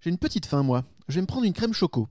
J'ai une petite faim, moi. Je vais me prendre une crème choco.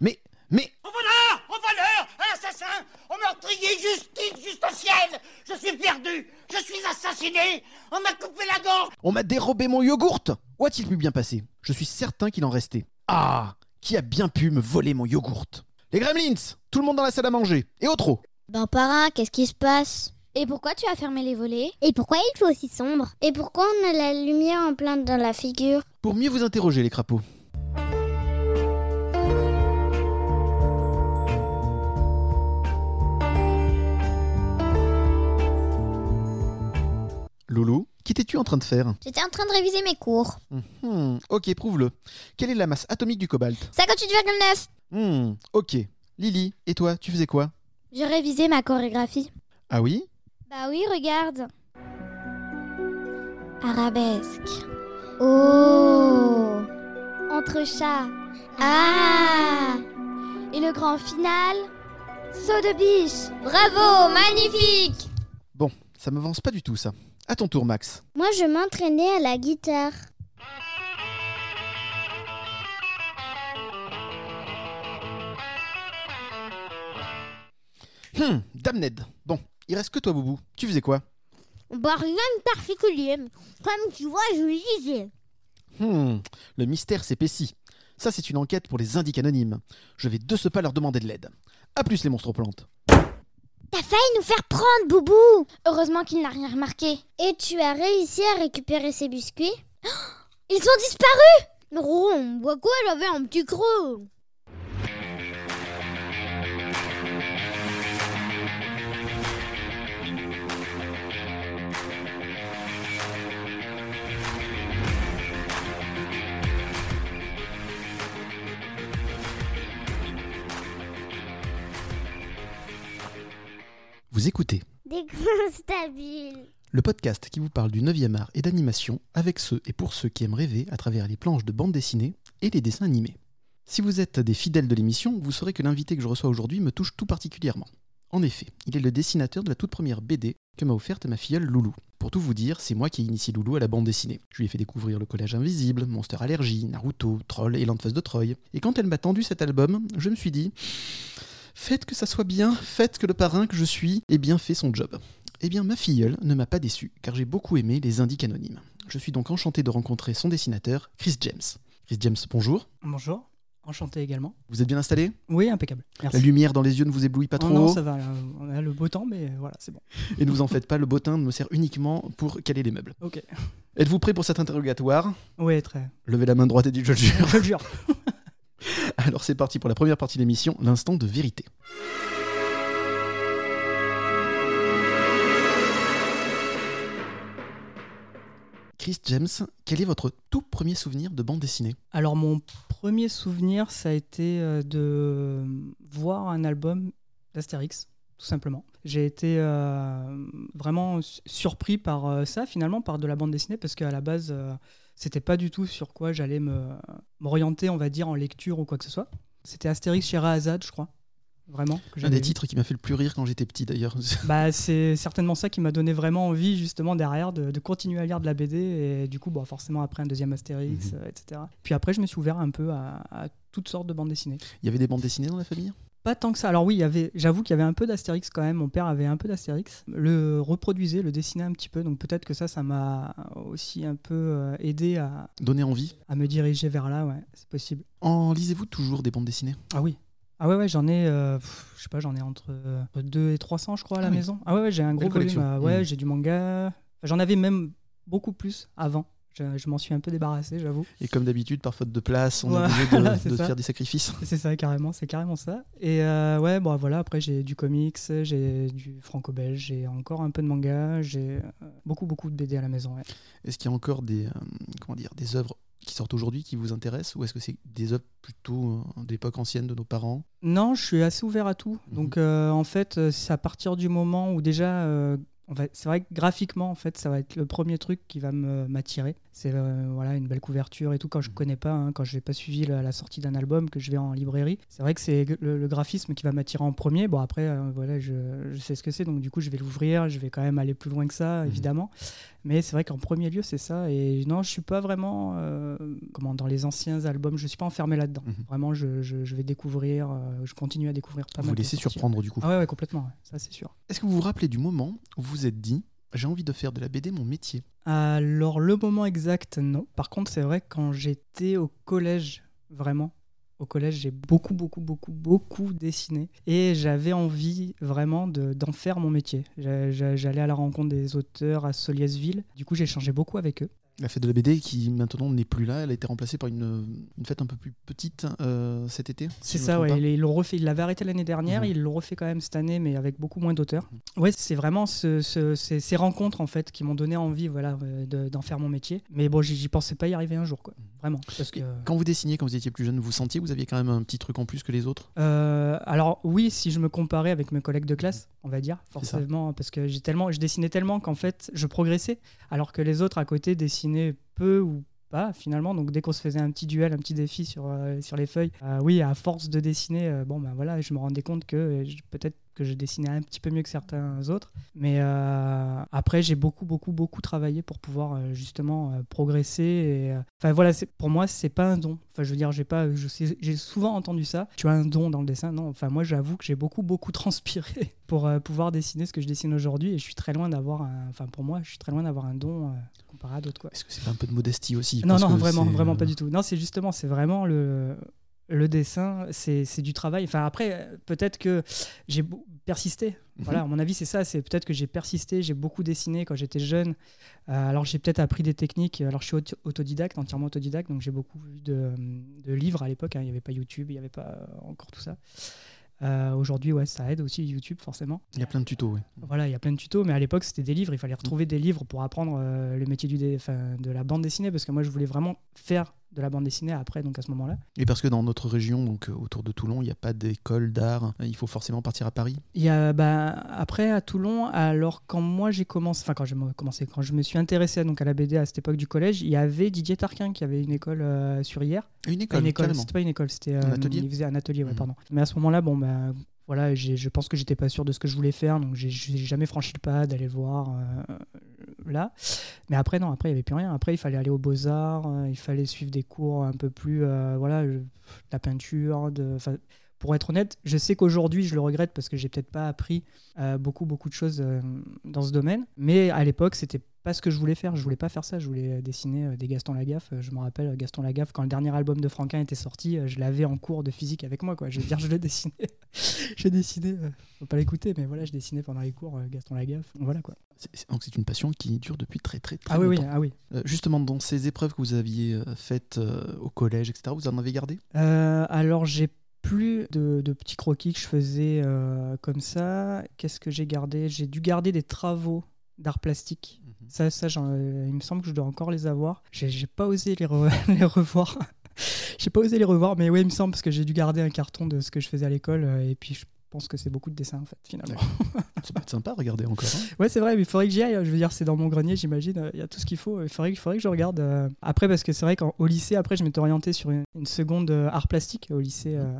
Mais, mais, Au voleur Au voleur Un assassin Au meurtrier Justice Juste au ciel Je suis perdu Je suis assassiné On m'a coupé la gorge. On m'a dérobé mon yogourt. Où a-t-il pu bien passer? Je suis certain qu'il en restait. Ah Qui a bien pu me voler mon yogourt? Les gremlins Tout le monde dans la salle à manger. Et au trot Ben parrain, qu'est-ce qui se passe? Et pourquoi tu as fermé les volets? Et pourquoi il fait aussi sombre? Et pourquoi on a la lumière en plein dans la figure? Pour mieux vous interroger, les crapauds. Loulou, qu'étais-tu en train de faire? J'étais en train de réviser mes cours. Hmm, Ok, prouve-le. Quelle est la masse atomique du cobalt? 58,9 Hmm, Ok. Lily, et toi, tu faisais quoi? J'ai révisé ma chorégraphie. Ah oui? Bah oui, regarde. Arabesque. Oh Entre chats. Ah Et le grand final? Saut de biche. Bravo, magnifique Bon, ça m'avance pas du tout, ça. À ton tour, Max. Moi je m'entraînais à la guitare. Hum, Dame Ned. Bon, il reste que toi, Boubou. Tu faisais quoi Bah rien de particulier. Comme tu vois, je lisais. Hmm, le mystère s'épaissit. Ça, c'est une enquête pour les indiques anonymes. Je vais de ce pas leur demander de l'aide. A plus, les monstres plantes. T'as failli nous faire prendre, Boubou Heureusement qu'il n'a rien remarqué. Et tu as réussi à récupérer ces biscuits Ils ont disparu Non, pourquoi j'avais un petit creux Vous écoutez le podcast qui vous parle du 9e art et d'animation avec ceux et pour ceux qui aiment rêver à travers les planches de bande dessinée et les dessins animés. Si vous êtes des fidèles de l'émission, vous saurez que l'invité que je reçois aujourd'hui me touche tout particulièrement. En effet, il est le dessinateur de la toute première BD que m'a offerte ma filleule Loulou. Pour tout vous dire, c'est moi qui ai initié Loulou à la bande dessinée. Je lui ai fait découvrir le Collège Invisible, Monster Allergie, Naruto, Troll et l'Enfance de Troy. Et quand elle m'a tendu cet album, je me suis dit Faites que ça soit bien, faites que le parrain que je suis ait bien fait son job. Eh bien, ma filleule ne m'a pas déçu, car j'ai beaucoup aimé les indiques anonymes. Je suis donc enchanté de rencontrer son dessinateur, Chris James. Chris James, bonjour. Bonjour, enchanté également. Vous êtes bien installé? Oui, impeccable. Merci. La lumière dans les yeux ne vous éblouit pas Oh trop non, ça va, là, on a le beau temps, mais voilà, c'est bon. Et ne vous en faites pas, le bottin me sert uniquement pour caler les meubles. Ok. Êtes-vous prêt pour cet interrogatoire? Oui, très. Levez la main droite et dites je le jure. Je le jure. Alors c'est parti pour la première partie de l'émission, l'instant de vérité. Chris James, quel est votre tout premier souvenir de bande dessinée? Alors, mon premier souvenir, ça a été euh, de voir un album d'Astérix, tout simplement. J'ai été euh, vraiment su- surpris par euh, ça, finalement, par de la bande dessinée, parce qu'à la base, c'était pas du tout sur quoi j'allais me- m'orienter, on va dire, en lecture ou quoi que ce soit. C'était Astérix chez Rahazad, je crois. Vraiment. que Un des vu. titres qui m'a fait le plus rire quand j'étais petit d'ailleurs. Bah, c'est certainement ça qui m'a donné vraiment envie, justement, derrière, de, de continuer à lire de la BD. Et du coup, bon, forcément, après un deuxième Astérix, Mhm. euh, etc. Puis après, je me suis ouvert un peu à, à toutes sortes de bandes dessinées. Il y avait des bandes dessinées dans la famille? Pas tant que ça. Alors oui, il y avait, j'avoue qu'il y avait un peu d'Astérix quand même. Mon père avait un peu d'Astérix. Le reproduisait, le dessinait un petit peu. Donc peut-être que ça, ça m'a aussi un peu euh, aidé à, Donné envie à me diriger vers là. Ouais, c'est possible. En lisez-vous toujours des bandes dessinées? Ah oui. Ah ouais, ouais j'en ai, euh, pff, je sais pas, j'en ai entre, euh, entre 2 et 300, je crois, à la Ah oui. maison. Ah ouais, ouais, j'ai un gros volume. euh, ouais, Mhm. j'ai du manga. J'en avais même beaucoup plus avant. Je, je m'en suis un peu débarrassé, j'avoue. Et comme d'habitude, par faute de place, on Ouais, est obligé de, de faire des sacrifices. C'est ça, carrément, c'est carrément ça. Et euh, ouais, bon, voilà, après j'ai du comics, j'ai du franco-belge, j'ai encore un peu de manga, j'ai euh, beaucoup, beaucoup de BD à la maison. ouais. Est-ce qu'il y a encore des, euh, comment dire, des œuvres qui sortent aujourd'hui qui vous intéressent ou est-ce que c'est des œuvres plutôt euh, d'époque ancienne de nos parents? Non, je suis assez ouvert à tout. Mhm. Donc euh, en fait, c'est à partir du moment où déjà, euh, c'est vrai que graphiquement, en fait, ça va être le premier truc qui va m'attirer. C'est euh, voilà une belle couverture et tout. Quand je connais pas, hein, quand je n'ai pas suivi la, la sortie d'un album, que je vais en librairie, c'est vrai que c'est le, le graphisme qui va m'attirer en premier. Bon après, euh, voilà, je, je sais ce que c'est, donc du coup je vais l'ouvrir, je vais quand même aller plus loin que ça, évidemment. Mais c'est vrai qu'en premier lieu, c'est ça. Et non, je suis pas vraiment euh, comment dans les anciens albums, je suis pas enfermé là-dedans. Mhm. Vraiment, je, je- je vais découvrir, je continue à découvrir pas Vous mal. vous laissez surprendre du coup. Ah ouais, ouais, complètement, ouais, ça c'est sûr. Est-ce que vous vous rappelez du moment où vous vous êtes dit j'ai envie de faire de la BD mon métier Alors, le moment exact, non. Par contre, c'est vrai quand j'étais au collège, vraiment, au collège, j'ai beaucoup, beaucoup, beaucoup, beaucoup dessiné. Et j'avais envie vraiment de- d'en faire mon métier. J'a- j'a- J'allais à la rencontre des auteurs à Soliasville. Du coup, j'ai échangé beaucoup avec eux. La fête de la BD qui maintenant n'est plus là, elle a été remplacée par une, une fête un peu plus petite euh, cet été. si C'est ça, ouais. Ils l'ont refait. Ils l'avaient arrêté l'année dernière. Mhm. Ils l'ont refait quand même cette année, mais avec beaucoup moins d'auteurs. Ouais, c'est vraiment ce- ce- ces, ces rencontres en fait qui m'ont donné envie, voilà, euh, de- d'en faire mon métier. Mais bon, j'y pensais pas y arriver un jour, quoi. Vraiment, parce que. Quand vous dessiniez, quand vous étiez plus jeune, vous sentiez que vous aviez quand même un petit truc en plus que les autres? Euh, alors oui, si je me comparais avec mes collègues de classe, on va dire, forcément, parce que j'ai tellement, je dessinais tellement qu'en fait, je progressais, alors que les autres à côté dessinaient peu ou pas finalement. Donc dès qu'on se faisait un petit duel, un petit défi sur, euh, les feuilles, euh, oui, à force de dessiner, euh, bon ben voilà, je me rendais compte que peut-être que je dessinais un petit peu mieux que certains autres. Mais euh, après, j'ai beaucoup, beaucoup, beaucoup travaillé pour pouvoir euh, justement euh, progresser. Et, Enfin voilà, pour moi, c'est pas un don. Enfin, je veux dire, j'ai pas, j'ai souvent entendu ça. Tu as un don dans le dessin, non Enfin, moi, j'avoue que j'ai beaucoup, beaucoup transpiré pour pouvoir dessiner ce que je dessine aujourd'hui. Et je suis très loin d'avoir, enfin pour moi, je suis très loin d'avoir un don comparé à d'autres quoi. Est-ce que c'est pas un peu de modestie aussi? Non, non, vraiment, vraiment pas du tout. Non, c'est justement, c'est vraiment le, le dessin, c'est du travail. Enfin, après, peut-être que j'ai persisté. Mhm. Voilà, à mon avis, c'est ça. C'est peut-être que j'ai persisté, j'ai beaucoup dessiné quand j'étais jeune. Euh, alors, j'ai peut-être appris des techniques. Alors, je suis auto- autodidacte, entièrement autodidacte, donc j'ai beaucoup vu de, de livres à l'époque. hein. Il n'y avait pas YouTube, il n'y avait pas euh, encore tout ça. Euh, Aujourd'hui, ouais, ça aide aussi YouTube, forcément. Il y a plein de tutos, oui. Voilà, il y a plein de tutos, mais à l'époque, c'était des livres. Il fallait retrouver des livres pour apprendre euh, le métier du dé- enfin, de la bande dessinée, parce que moi, je voulais vraiment faire de la bande dessinée après, donc à ce moment-là. Et parce que dans notre région, donc euh, autour de Toulon, il n'y a pas d'école d'art, il faut forcément partir à Paris? Il y a, bah, après, à Toulon, alors quand moi j'ai commencé, enfin quand j'ai commencé, quand je me suis intéressé donc, à la BD à cette époque du collège, il y avait Didier Tarquin qui avait une école euh, sur hier. Une école, une école, c'était pas une école, c'était Un euh, atelier Il faisait un atelier, ouais, Mhm. pardon. Mais à ce moment-là, bon, bah, voilà, je pense que j'étais pas sûr de ce que je voulais faire, donc j'ai jamais franchi le pas d'aller le voir euh, là. Mais après, non, après, il n'y avait plus rien. Après, il fallait aller aux Beaux-Arts, euh, il fallait suivre des cours un peu plus, euh, voilà, la peinture, de. Pour être honnête, je sais qu'aujourd'hui, je le regrette parce que j'ai peut-être pas appris euh, beaucoup, beaucoup de choses euh, dans ce domaine. Mais à l'époque, c'était pas ce que je voulais faire. Je voulais pas faire ça. Je voulais dessiner euh, des Gaston Lagaffe. Je me rappelle, Gaston Lagaffe, quand le dernier album de Franquin était sorti, je l'avais en cours de physique avec moi. Quoi. Je veux dire, je le dessinais. je dessinais. euh, faut pas l'écouter, mais voilà, je dessinais pendant les cours Gaston Lagaffe. Voilà quoi. Donc c'est une passion qui dure depuis très très très Ah oui, oui, longtemps. ah oui. Euh, justement, dans ces épreuves que vous aviez faites euh, au collège, etc., vous en avez gardé? Euh, alors, j'ai plus de, de petits croquis que je faisais euh, comme ça. Qu'est-ce que j'ai gardé? J'ai dû garder des travaux d'art plastique. Ça, ça j'en- euh, il me semble que je dois encore les avoir. J'ai pas osé les, re- les revoir. j'ai pas osé les revoir, mais oui, il me semble parce que j'ai dû garder un carton de ce que je faisais à l'école. euh, et puis, je pense que c'est beaucoup de dessins, en fait, finalement. Ça peut être sympa, regardez encore. hein. Ouais, c'est vrai, mais il faudrait que j'y aille. Je veux dire, c'est dans mon grenier, j'imagine. Il y a tout ce qu'il faut. Il faudrait, que- il faudrait que je regarde. euh, Après, parce que c'est vrai qu'au lycée, après, je m'étais orienté sur une, une seconde euh, art plastique au lycée euh,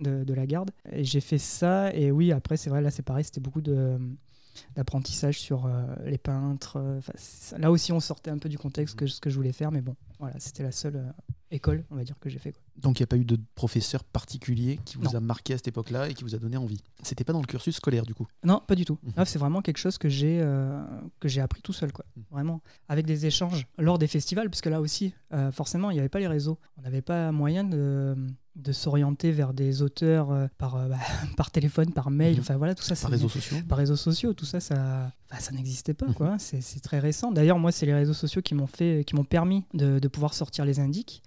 de, de la garde. Et j'ai fait ça. Et oui, après, c'est vrai, là, c'est pareil. C'était beaucoup de d'apprentissage sur euh, les peintres. euh, enfin, là aussi, on sortait un peu du contexte que ce que je voulais faire, mais bon, voilà, c'était la seule euh, école, on va dire, que j'ai fait. quoi. Donc il n'y a pas eu de professeur particulier qui vous Non. a marqué à cette époque-là et qui vous a donné envie? C'était pas dans le cursus scolaire du coup? Non, pas du tout. Mhm. C'est vraiment quelque chose que j'ai euh, que j'ai appris tout seul, quoi. Mhm. Vraiment, avec des échanges lors des festivals, parce que là aussi, euh, forcément, il n'y avait pas les réseaux. On n'avait pas moyen de, de s'orienter vers des auteurs euh, par, euh, bah, par téléphone, par mail. Mhm. Enfin voilà, tout ça, Par réseaux sociaux par réseaux sociaux, tout ça, ça, enfin, ça n'existait pas, Mhm. quoi. C'est c'est très récent. D'ailleurs, moi, c'est les réseaux sociaux qui m'ont fait, qui m'ont permis de, de pouvoir sortir les.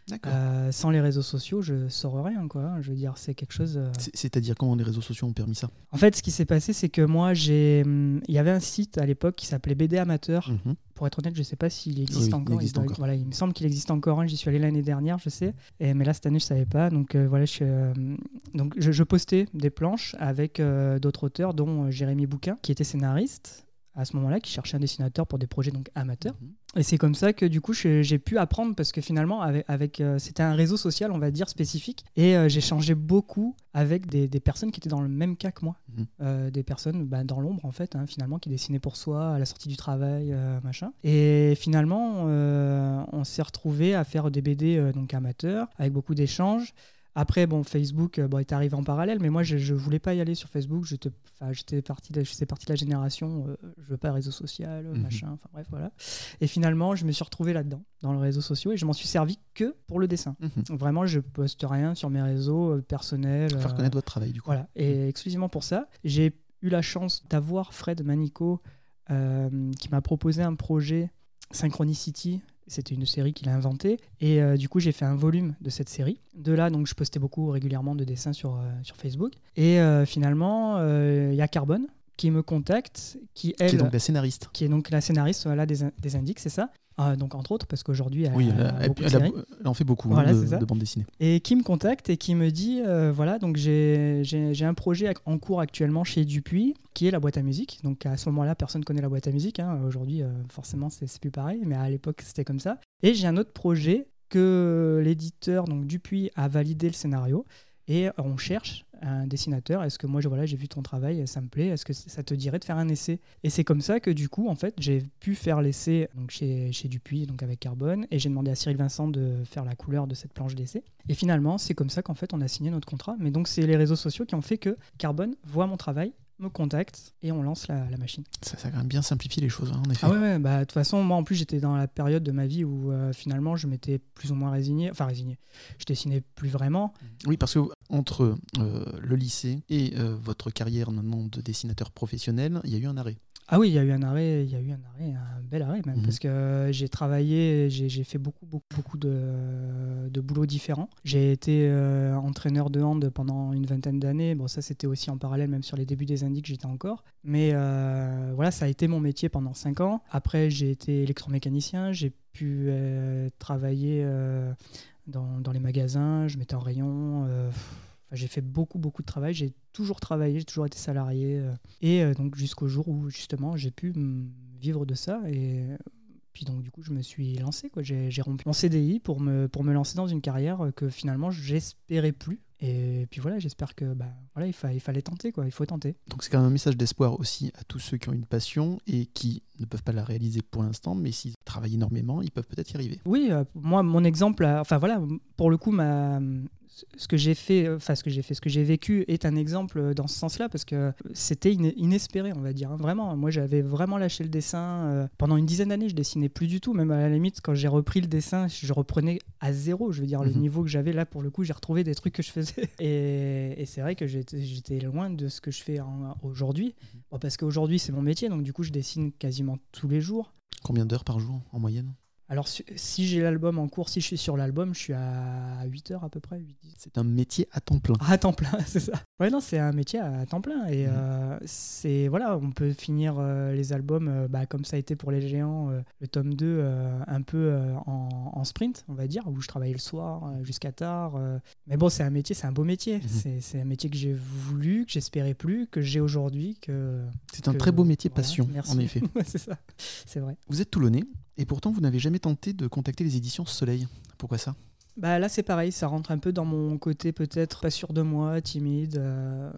D'accord. Euh, sans les réseaux sociaux, je saurais rien, quoi. Je veux dire, c'est quelque chose. euh, C'est- C'est-à-dire comment les réseaux sociaux ont permis ça? En fait, ce qui s'est passé, c'est que moi, j'ai, hum, il y avait un site à l'époque qui s'appelait BD Amateur. Mhm. Pour être honnête, je sais pas s'il existe Oui, il encore. existe doit- encore. Voilà, il me semble qu'il existe encore. un. J'y suis allé l'année dernière, je sais. Et, mais là, cette année, je savais pas. Donc euh, voilà, je, euh, donc je, je postais des planches avec euh, d'autres auteurs, dont Jérémy Bouquin, qui était scénariste. À ce moment-là qui cherchait un dessinateur pour des projets donc amateurs. Mhm. Et c'est comme ça que du coup j'ai pu apprendre parce que finalement avec, avec, euh, c'était un réseau social on va dire spécifique et euh, changé beaucoup avec des, des personnes qui étaient dans le même cas que moi, Mhm. Euh, des personnes bah, dans l'ombre en fait hein, finalement qui dessinaient pour soi à la sortie du travail machin. Et finalement on s'est retrouvé à faire des BD donc amateurs avec beaucoup d'échanges. Après, bon, Facebook euh, bon, est arrivé en parallèle, mais moi, je ne voulais pas y aller sur Facebook. J'étais enfin, j'étais parti de, je faisais partie de la génération, euh, je veux pas réseau social, Mhm. machin, enfin bref, voilà. Et finalement, je me suis retrouvé là-dedans, dans le réseau social, et je m'en suis servi que pour le dessin. Mhm. Donc, vraiment, je poste rien sur mes réseaux euh, personnels. Faire euh, connaître votre travail, du coup. voilà, et exclusivement pour ça, j'ai eu la chance d'avoir Fred Manico euh, qui m'a proposé un projet Synchronicity. C'était une série qu'il a inventée. Et euh, du coup, j'ai fait un volume de cette série. De là, donc, je postais beaucoup régulièrement de dessins sur, euh, sur Facebook. Et euh, finalement, il y a Carbone qui me contacte, qui, elle, Qui est donc la scénariste. qui est donc la scénariste voilà, des, des Indiques, c'est ça Ah, Donc, entre autres, parce qu'aujourd'hui, elle, Oui, en fait beaucoup hein, de, de bande dessinée. et qui me contacte et qui me dit euh, voilà donc j'ai un projet en cours actuellement chez Dupuis qui est la boîte à musique. Donc à ce moment-là personne connaît la boîte à musique hein. aujourd'hui euh, forcément c'est c'est plus pareil mais à l'époque c'était comme ça. Et j'ai un autre projet que l'éditeur donc Dupuis a validé le scénario. Et on cherche un dessinateur. Est-ce que moi, j'ai vu ton travail, ça me plaît? Est-ce que ça te dirait de faire un essai? Et c'est comme ça que du coup, en fait, j'ai pu faire l'essai donc chez, chez Dupuis, donc avec Carbone, et j'ai demandé à Cyril Vincent de faire la couleur de cette planche d'essai. Et finalement, c'est comme ça qu'en fait, on a signé notre contrat. Mais donc, c'est les réseaux sociaux qui ont fait que Carbone voit mon travail, me contacte et on lance la, la machine. Ça, ça a quand même bien simplifié les choses, hein, en effet. Ah ouais, ouais, bah de toute façon, moi en plus j'étais dans la période de ma vie où euh, finalement je m'étais plus ou moins résigné, enfin résigné, je dessinais plus vraiment. Oui, parce que entre euh, le lycée et euh, votre carrière maintenant de dessinateur professionnel, il y a eu un arrêt. Ah oui, il y a eu un arrêt, il y a eu un arrêt, un bel arrêt même, Mhm. parce que j'ai travaillé, j'ai fait beaucoup, beaucoup, beaucoup de, de boulots différents. J'ai été euh, entraîneur de hand pendant une vingtaine d'années. Bon, ça c'était aussi en parallèle, même sur les débuts des indices, j'étais encore. Mais euh, voilà, ça a été mon métier pendant cinq ans. Après, j'ai été électromécanicien, j'ai pu euh, travailler dans, dans les magasins, je mettais en rayon. j'ai fait beaucoup, beaucoup de travail. J'ai toujours travaillé, j'ai toujours été salarié. et donc jusqu'au jour où justement j'ai pu mm, vivre de ça. Et puis donc du coup je me suis lancé. quoi. J'ai rompu mon CDI pour me, pour me lancer dans une carrière euh, que finalement j'espérais plus. Et puis voilà, j'espère que bah, voilà, il, fa- il fallait tenter, quoi. il faut tenter. Donc c'est quand même un message d'espoir aussi à tous ceux qui ont une passion et qui ne peuvent pas la réaliser pour l'instant, mais s'ils travaillent énormément, ils peuvent peut-être y arriver. Oui, euh, moi, mon exemple, euh, enfin voilà, pour le coup, ma, ce que j'ai fait, euh, enfin ce que j'ai fait, ce que j'ai vécu est un exemple euh, dans ce sens-là parce que c'était ine- inespéré, on va dire. hein. Vraiment, moi, j'avais vraiment lâché le dessin euh, pendant une dizaine d'années. Je dessinais plus du tout, même à la limite, quand j'ai repris le dessin, je reprenais à zéro. Je veux dire, le Mhm. niveau que j'avais là, pour le coup, j'ai retrouvé des trucs que je faisais. Et, et c'est vrai que j'étais loin de ce que je fais aujourd'hui, Bon, parce qu'aujourd'hui, c'est mon métier, donc du coup, je dessine quasiment tous les jours. Combien d'heures par jour en moyenne? Alors, si, j'ai l'album en cours, si je suis sur l'album, je suis à 8 heures à peu près. 8, 10. C'est un métier à temps plein. Ah, à temps plein, c'est ça. Ouais, non, c'est un métier à temps plein. Et Mhm. euh, c'est, voilà, on peut finir euh, les albums euh, bah, comme ça a été pour les géants, le tome 2, euh, un peu en, en sprint, on va dire, où je travaillais le soir jusqu'à tard. Mais bon, c'est un métier, c'est un beau métier. Mhm. C'est, un métier que j'ai voulu, que j'espérais plus, que j'ai aujourd'hui. Que, C'est un très beau métier voilà, passion, merci. en effet. C'est ça, c'est vrai. Vous êtes toulonnais et pourtant vous n'avez jamais tenté de contacter les éditions Soleil. Pourquoi ça? Bah là c'est pareil, ça rentre un peu dans mon côté peut-être pas sûr de moi, timide. euh,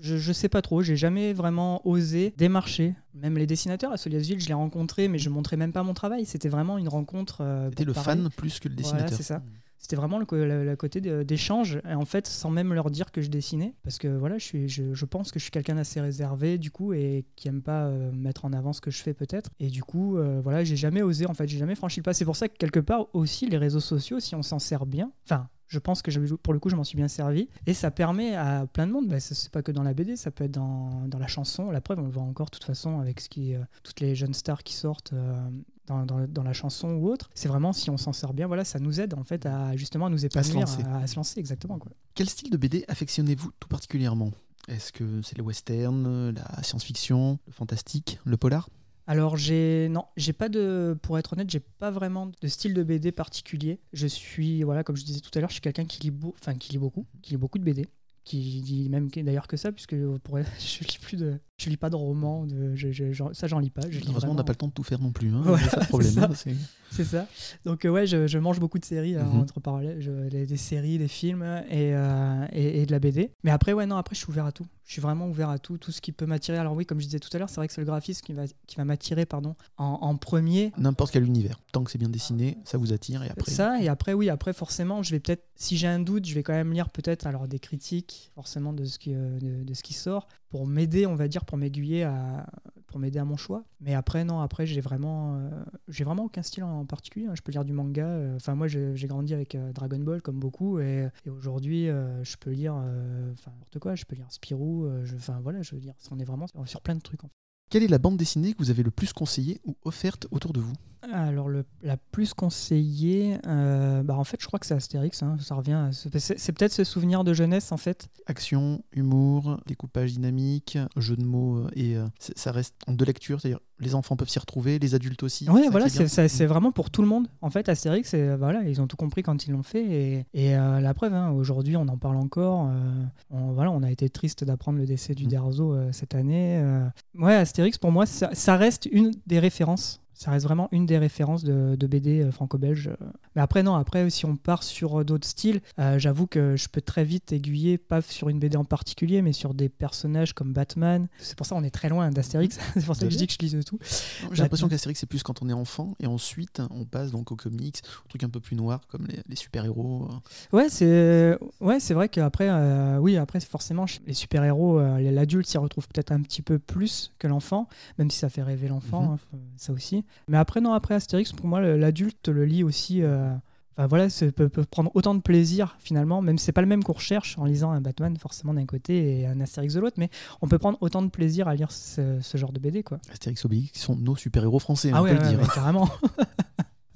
je, je sais pas trop, j'ai jamais vraiment osé démarcher. Même les dessinateurs à Soliasville, je les rencontrés, mais je montrais même pas mon travail. C'était vraiment une rencontre. euh, C'était le fan plus que le Voilà, dessinateur. c'est ça. C'était vraiment le, côté d'échange, et en fait, sans même leur dire que je dessinais, parce que voilà, je, suis, je, je pense que je suis quelqu'un d'assez réservé, du coup, et qui aime pas euh, mettre en avant ce que je fais peut-être. Et du coup, euh, voilà, j'ai jamais osé, en fait, j'ai jamais franchi le pas. C'est pour ça que quelque part aussi, les réseaux sociaux, si on s'en sert bien, enfin, je pense que je- pour le coup, je m'en suis bien servi, et ça permet à plein de monde, bah, c'est pas que dans la BD, ça peut être dans, dans la chanson, la preuve, on le voit encore, de toute façon, avec ce qui, euh, toutes les jeunes stars qui sortent. euh, dans, dans- dans la chanson ou autre, c'est vraiment si on s'en sert bien, voilà, ça nous aide en fait à justement à nous épanouir, lancer. à, à se lancer exactement. Quoi. Quel style de BD affectionnez-vous tout particulièrement? Est-ce que c'est le western, la science-fiction, le fantastique, le polar? Alors j'ai non, j'ai pas de, pour être honnête, j'ai pas vraiment de style de BD particulier. Je suis voilà, comme je disais tout à l'heure, je suis quelqu'un qui lit, enfin qui lit beaucoup, qui lit beaucoup de BD, qui lit même d'ailleurs que ça, puisque pour, je lis plus de, Je lis pas de romans, de, je, je- ça j'en lis pas. Heureusement, on n'a pas le temps de tout faire non plus. Hein. C'est ça problème. c'est. Donc euh, ouais, je, mange beaucoup de séries euh, Mhm. entre parallèles, des, séries, des films et, euh, et, et de la BD. Mais après ouais non, après je suis ouvert à tout. Je suis vraiment ouvert à tout, tout ce qui peut m'attirer. Alors oui, comme je disais tout à l'heure, c'est vrai que c'est le graphisme qui va qui va m'attirer pardon en, en premier. N'importe quel univers. Tant que c'est bien dessiné, ça vous attire. Et après, Ça et après oui, après forcément, je vais peut-être si j'ai un doute, je vais quand même lire peut-être alors des critiques forcément de ce qui euh, de, de ce qui sort pour m'aider, on va dire pour m'aiguiller à pour m'aider à mon choix. Mais après non, après j'ai vraiment euh, j'ai vraiment aucun style en particulier. hein. Je peux lire du manga. euh, Enfin moi j'ai grandi avec euh, Dragon Ball comme beaucoup et, aujourd'hui je peux lire n'importe quoi. Je peux lire Spirou. Enfin voilà, je veux dire, on est vraiment sur, plein de trucs. quelle est la bande dessinée que vous avez le plus conseillée ou offerte autour de vous? Alors, le, la plus conseillée, euh, bah, en fait, je crois que c'est Astérix. hein, ça revient. ce- C'est peut-être ce souvenir de jeunesse, en fait. Action, humour, découpage dynamique, jeu de mots, euh, et euh, ça reste en deux lectures, c'est-à-dire les enfants peuvent s'y retrouver, les adultes aussi. Ça voilà, c'est c'est vraiment pour tout le monde. En fait, Astérix, voilà, ils ont tout compris quand ils l'ont fait. Et, et, euh, la preuve, hein, aujourd'hui, on en parle encore. euh, on, voilà, on a été triste d'apprendre le décès du Mm. Derzo euh, cette année. Ouais, Astérix, pour moi, ça, ça reste une des références. Ça reste vraiment une des références de, de BD euh, franco-belge. Mais après, non, après, si on part sur euh, d'autres styles, euh, j'avoue que je peux très vite aiguiller, pas sur une BD en particulier, mais sur des personnages comme Batman. C'est pour ça qu'on est très loin d'Astérix. c'est pour ça que je dis que je lis de tout. J'ai l'impression qu'Astérix, c'est plus quand on est enfant, et ensuite on passe donc aux comics, aux trucs un peu plus noirs, comme les, les super-héros. Ouais, c'est ouais, vrai qu'après, euh, oui, après forcément, les super héros, l'adulte s'y retrouve peut-être un petit peu plus que l'enfant, même si ça fait rêver l'enfant, Mhm. hein, ça aussi. Mais après, non, après Astérix, pour moi, l'adulte le lit aussi. euh, Enfin voilà, ça peut, peut prendre autant de plaisir finalement, même si c'est pas le même qu'on recherche en lisant un Batman forcément d'un côté et un Astérix de l'autre, mais on peut prendre autant de plaisir à lire ce, ce genre de BD quoi. Astérix Obélix, qui sont nos super-héros français, ah on ouais, peut le dire. ouais, carrément.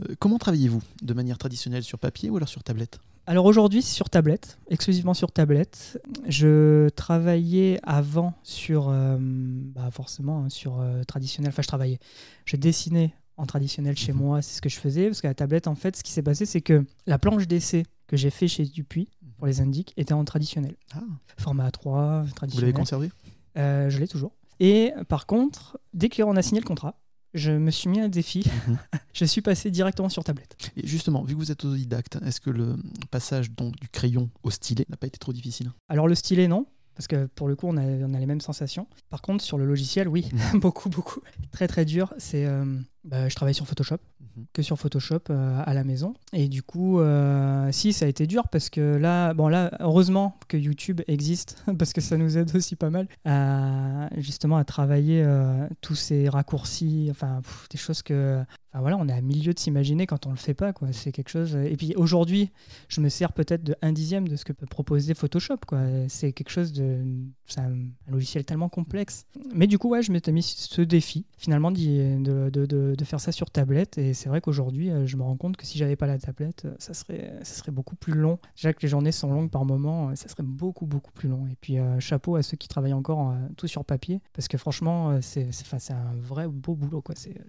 Euh, comment travaillez-vous De manière traditionnelle sur papier ou alors sur tablette? Alors aujourd'hui, c'est sur tablette, exclusivement sur tablette. Je travaillais avant sur, euh, bah forcément, hein, sur euh, traditionnel. Enfin, je travaillais. Je dessinais en traditionnel chez Mhm. moi, c'est ce que je faisais. Parce qu'à la tablette, en fait, ce qui s'est passé, c'est que la planche d'essai que j'ai fait chez Dupuis pour les indiques était en traditionnel. Ah, Format A3, vous l'avez traditionnel. conservé? Euh, je l'ai toujours. Et par contre, dès qu'on a signé le contrat, je me suis mis un défi. Mhm. je suis passé directement sur tablette. Et justement, vu que vous êtes autodidacte, est-ce que le passage donc, du crayon au stylet n'a pas été trop difficile? Alors le stylet, non. Parce que pour le coup, on a, on a les mêmes sensations. Par contre, sur le logiciel, oui, beaucoup, beaucoup. Très, très dur. C'est, euh, bah, je travaille sur Photoshop, Mhm. que sur Photoshop euh, à la maison. Et du coup, euh, si, ça a été dur parce que là, bon, là, heureusement que YouTube existe, parce que ça nous aide aussi pas mal à justement à travailler euh, tous ces raccourcis, enfin, pff, des choses que. Enfin voilà, on est à milieu de s'imaginer quand on le fait pas, quoi. C'est quelque chose. Et puis aujourd'hui, je me sers peut-être de un dixième de ce que peut proposer Photoshop, quoi. C'est quelque chose de. C'est un, un logiciel tellement complexe. Mais du coup, ouais, je m'étais mis ce défi, finalement, d'y- de, de, de, de faire ça sur tablette. Et c'est vrai qu'aujourd'hui, euh, je me rends compte que si j'avais pas la tablette, euh, ça serait, ça serait beaucoup plus long. Déjà que les journées sont longues par moment, euh, ça serait beaucoup, beaucoup plus long. Et puis, euh, chapeau à ceux qui travaillent encore euh, tout sur papier, parce que franchement, euh, c'est un vrai beau boulot, quoi. C'est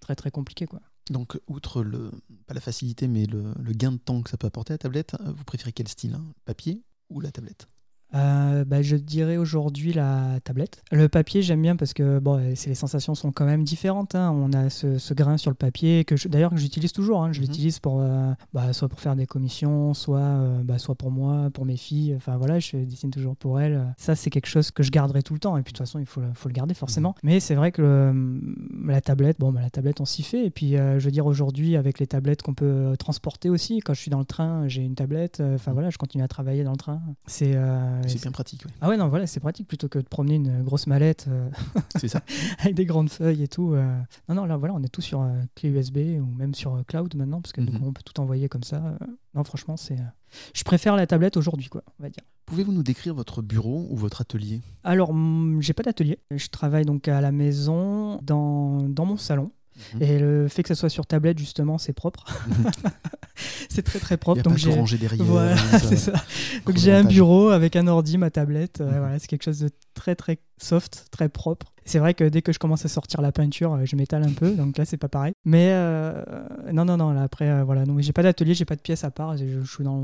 très, très compliqué, quoi. Donc, outre le, pas la facilité, mais le, gain de temps que ça peut apporter à la tablette, euh, vous préférez quel style hein? Papier ou la tablette? Euh, bah, je dirais aujourd'hui la tablette. Le papier, j'aime bien parce que bon, les sensations sont quand même différentes. hein. On a ce, ce grain sur le papier que d'ailleurs que j'utilise toujours. hein. Je Mhm. l'utilise pour euh, bah, soit pour faire des commissions, soit euh, bah, soit pour moi, pour mes filles. Enfin voilà, je dessine toujours pour elles. Ça, c'est quelque chose que je garderai tout le temps. Et puis de toute façon, il faut, le- faut le garder forcément. Mais c'est vrai que le- la tablette, bon, la tablette, on s'y fait. Et puis euh, je veux dire aujourd'hui avec les tablettes qu'on peut transporter aussi. Quand je suis dans le train, j'ai une tablette. Enfin voilà, je continue à travailler dans le train. C'est C'est bien pratique, oui. ah ouais, non, voilà, c'est pratique plutôt que de promener une grosse mallette euh, C'est ça. avec des grandes feuilles et tout. euh. Non, non, là, voilà, on est tout sur euh, clé USB ou même sur cloud maintenant, parce que Mhm. on peut tout envoyer comme ça. Non, franchement, c'est. Je préfère la tablette aujourd'hui, quoi, on va dire. Pouvez-vous nous décrire votre bureau ou votre atelier? Alors, mm, j'ai pas d'atelier. Je travaille donc à la maison, dans, dans mon salon. Mhm. Et le fait que ça soit sur tablette, justement, c'est propre. c'est très, très propre. a donc j'ai. rangé derrière. Voilà, ça- c'est ça. Donc j'ai un bureau avec un ordi, ma tablette. euh, Mhm. voilà, c'est quelque chose de très très soft, très propre. C'est vrai que dès que je commence à sortir la peinture, euh, je m'étale un peu. Donc là, c'est pas pareil. Mais euh, non, non, non. Là, après, euh, voilà. Donc j'ai pas d'atelier, j'ai pas de pièce à part. Je, je suis dans,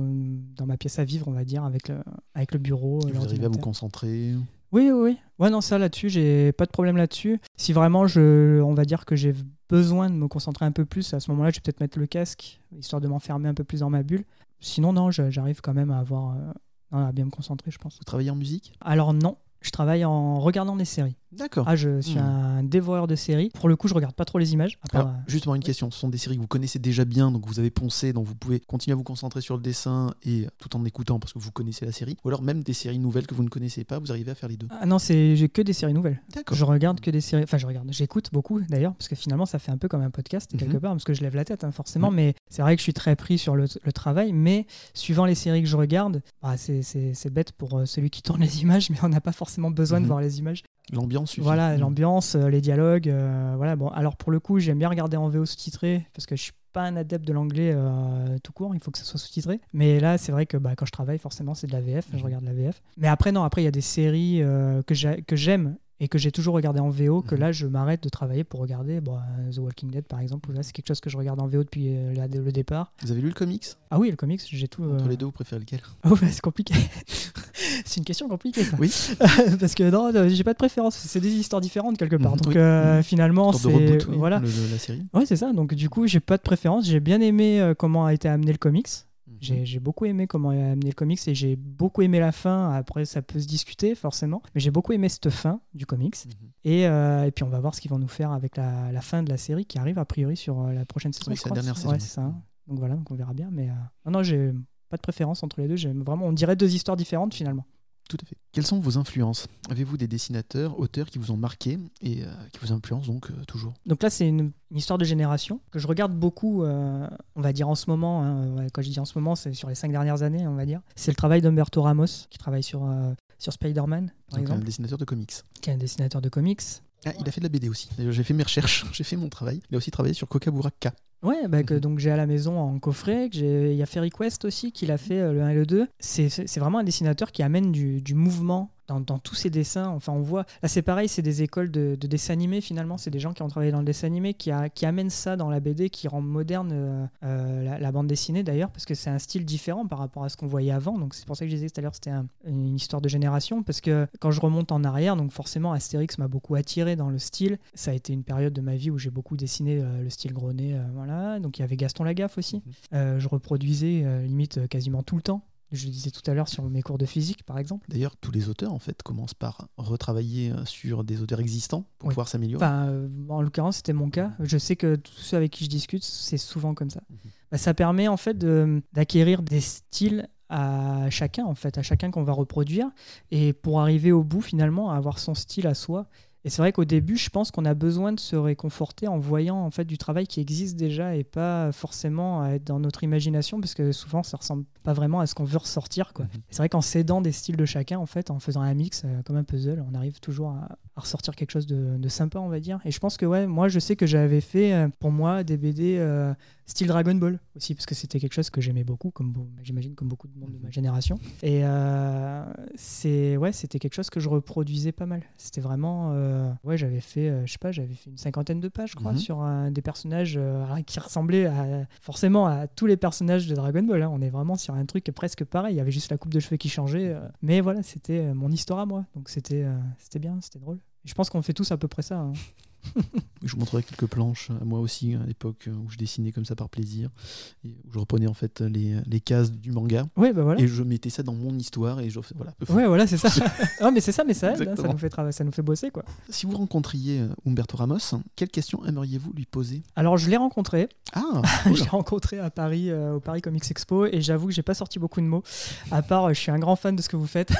dans ma pièce à vivre, on va dire, avec le, avec le bureau. euh, Vous arrivez à vous concentrer Oui, oui, oui. Ouais, non, ça là-dessus, j'ai pas de problème là-dessus. Si vraiment, je, on va dire que j'ai besoin de me concentrer un peu plus, à ce moment-là, je vais peut-être mettre le casque, histoire de m'enfermer un peu plus dans ma bulle. Sinon, non, j'arrive quand même à avoir. euh, à bien me concentrer, je pense. Vous travaillez en musique? Alors, non, je travaille en regardant des séries. D'accord. Ah, je suis Hmm. un dévoreur de séries. Pour le coup, je regarde pas trop les images. à part, Alors, euh, justement, une question. Ce sont des séries que vous connaissez déjà bien, donc vous avez poncé, donc vous pouvez continuer à vous concentrer sur le dessin et tout en écoutant parce que vous connaissez la série. Ou alors même des séries nouvelles que vous ne connaissez pas, vous arrivez à faire les deux. Ah non, c'est j'ai que des séries nouvelles. D'accord. Je regarde que des séries. Enfin, je regarde. J'écoute beaucoup d'ailleurs, parce que finalement, ça fait un peu comme un podcast quelque Mhm. part, parce que je lève la tête, hein, forcément. Mais c'est vrai que je suis très pris sur le, le travail. Mais suivant les séries que je regarde, bah, c'est bête pour euh, celui qui tourne les images, mais on n'a pas forcément besoin de Mhm. voir les images. L'ambiance suffit. Voilà, Mm. l'ambiance, euh, les dialogues. euh, voilà. Bon, alors pour le coup, j'aime bien regarder en VO sous-titré, parce que je suis pas un adepte de l'anglais euh, tout court. Il faut que ça soit sous-titré. Mais là, c'est vrai que bah, quand je travaille, forcément, c'est de la VF. Je Mhm. regarde la VF. Mais après, non. Après, il y a des séries euh, que j'aime et que j'ai toujours regardé en VO, que Mhm. là, je m'arrête de travailler pour regarder. Bon, euh, The Walking Dead, par exemple. Là, c'est quelque chose que je regarde en VO depuis euh, la- le départ. Vous avez lu le comics? Ah oui, le comics, j'ai tout. Entre euh, les deux, vous préférez lequel? Oh, bah, c'est compliqué. c'est une question compliquée, ça. Oui. Parce que non, j'ai pas de préférence. C'est des histoires différentes quelque part. Mhm, Donc oui. euh, Mhm. finalement, c'est oui, voilà. le- la série. Ouais, c'est ça. Donc du coup, j'ai pas de préférence. J'ai bien aimé euh, comment a été amené le comics. Mhm. J'ai beaucoup aimé comment est amené le comics et j'ai beaucoup aimé la fin. Après, ça peut se discuter forcément, mais j'ai beaucoup aimé cette fin du comics. Mhm. Et, euh, et puis on va voir ce qu'ils vont nous faire avec la, la fin de la série qui arrive a priori sur euh, la prochaine saison. Oui, c'est la dernière saison. ça. Donc voilà, donc on verra bien. Mais euh, non, non, j'ai pas de préférence entre les deux. J'aime vraiment, on dirait deux histoires différentes finalement. Tout à fait. Quelles sont vos influences? Avez-vous des dessinateurs, auteurs qui vous ont marqué et euh, qui vous influencent donc euh, toujours? Donc là, c'est une, une histoire de génération que je regarde beaucoup, euh, on va dire en ce moment. hein, quand je dis en ce moment, c'est sur les cinq dernières années, on va dire. C'est le travail d'Umberto Ramos, qui travaille sur, sur Spider-Man, par Donc un exemple, dessinateur de comics. qui est un dessinateur de comics. Ah, il a fait de la BD aussi. J'ai fait mes recherches, j'ai fait mon travail. Il a aussi travaillé sur Kokabura K. Ouais, bah, que, Mhm. donc j'ai à la maison en coffret. Il y a Fairy Quest aussi, qui l'a fait euh, le 1 et le 2. C'est- C'est c'est vraiment un dessinateur qui amène du, du mouvement dans, dans tous ses dessins. Enfin, on voit. Là, c'est pareil, c'est des écoles de, de dessin animé finalement. C'est des gens qui ont travaillé dans le dessin animé, qui, a- qui amènent ça dans la BD, qui rend moderne euh, euh, la, la bande dessinée d'ailleurs, parce que c'est un style différent par rapport à ce qu'on voyait avant. Donc, c'est pour ça que je disais tout à l'heure, c'était un- une histoire de génération. Parce que quand je remonte en arrière, donc forcément, Astérix m'a beaucoup attiré dans le style. Ça a été une période de ma vie où j'ai beaucoup dessiné euh, le style Grenet. euh, voilà. Donc, il y avait Gaston Lagaffe aussi. Euh, je reproduisais limite quasiment tout le temps. Je le disais tout à l'heure sur mes cours de physique, par exemple. D'ailleurs, tous les auteurs, en fait, commencent par retravailler euh, sur des auteurs existants pour Oui. pouvoir s'améliorer. Enfin, euh, en l'occurrence, c'était mon cas. Je sais que tous ceux avec qui je discute, c'est souvent comme ça. Mhm. Bah, ça permet en fait de- d'acquérir des styles à chacun, en fait, à chacun qu'on va reproduire, et pour arriver au bout finalement à avoir son style à soi. Et c'est vrai qu'au début, je pense qu'on a besoin de se réconforter en voyant en fait du travail qui existe déjà et pas forcément à être dans notre imagination, parce que souvent ça ressemble pas vraiment à ce qu'on veut ressortir. Quoi. Mhm. C'est vrai qu'en s'aidant des styles de chacun, en fait, en faisant un mix euh, comme un puzzle, on arrive toujours à, à ressortir quelque chose de, de sympa, on va dire. Et je pense que ouais, moi je sais que j'avais fait euh, pour moi des BD euh, style Dragon Ball aussi, parce que c'était quelque chose que j'aimais beaucoup, comme j'imagine comme beaucoup de monde de ma génération. Et euh, c'est ouais, c'était quelque chose que je reproduisais pas mal. C'était vraiment euh, ouais, j'avais fait, euh, je sais pas, j'avais fait une cinquantaine de pages, je crois, Mhm. sur un des personnages qui ressemblaient à, forcément à tous les personnages de Dragon Ball. hein. On est vraiment sur un truc presque pareil. Il y avait juste la coupe de cheveux qui changeait, mais voilà, c'était mon histoire à moi. Donc c'était c'était bien, c'était drôle. Je pense qu'on fait tous à peu près ça. hein. Je vous montrerai quelques planches, à moi aussi, à l'époque euh, où je dessinais comme ça par plaisir, et où je reprenais en fait les, les cases du manga, Ouais, bah voilà. et je mettais ça dans mon histoire, et je voilà. Ouais, voilà, c'est ça. non, mais c'est ça, mais ça aide, hein, ça nous fait travailler, ça nous fait bosser, quoi. Si vous rencontriez euh, Umberto Ramos, quelle question aimeriez-vous lui poser? Alors, je l'ai rencontré. Ah, je l'ai rencontré à Paris, euh, au Paris Comics Expo, et j'avoue que j'ai pas sorti beaucoup de mots. À part, euh, je suis un grand fan de ce que vous faites.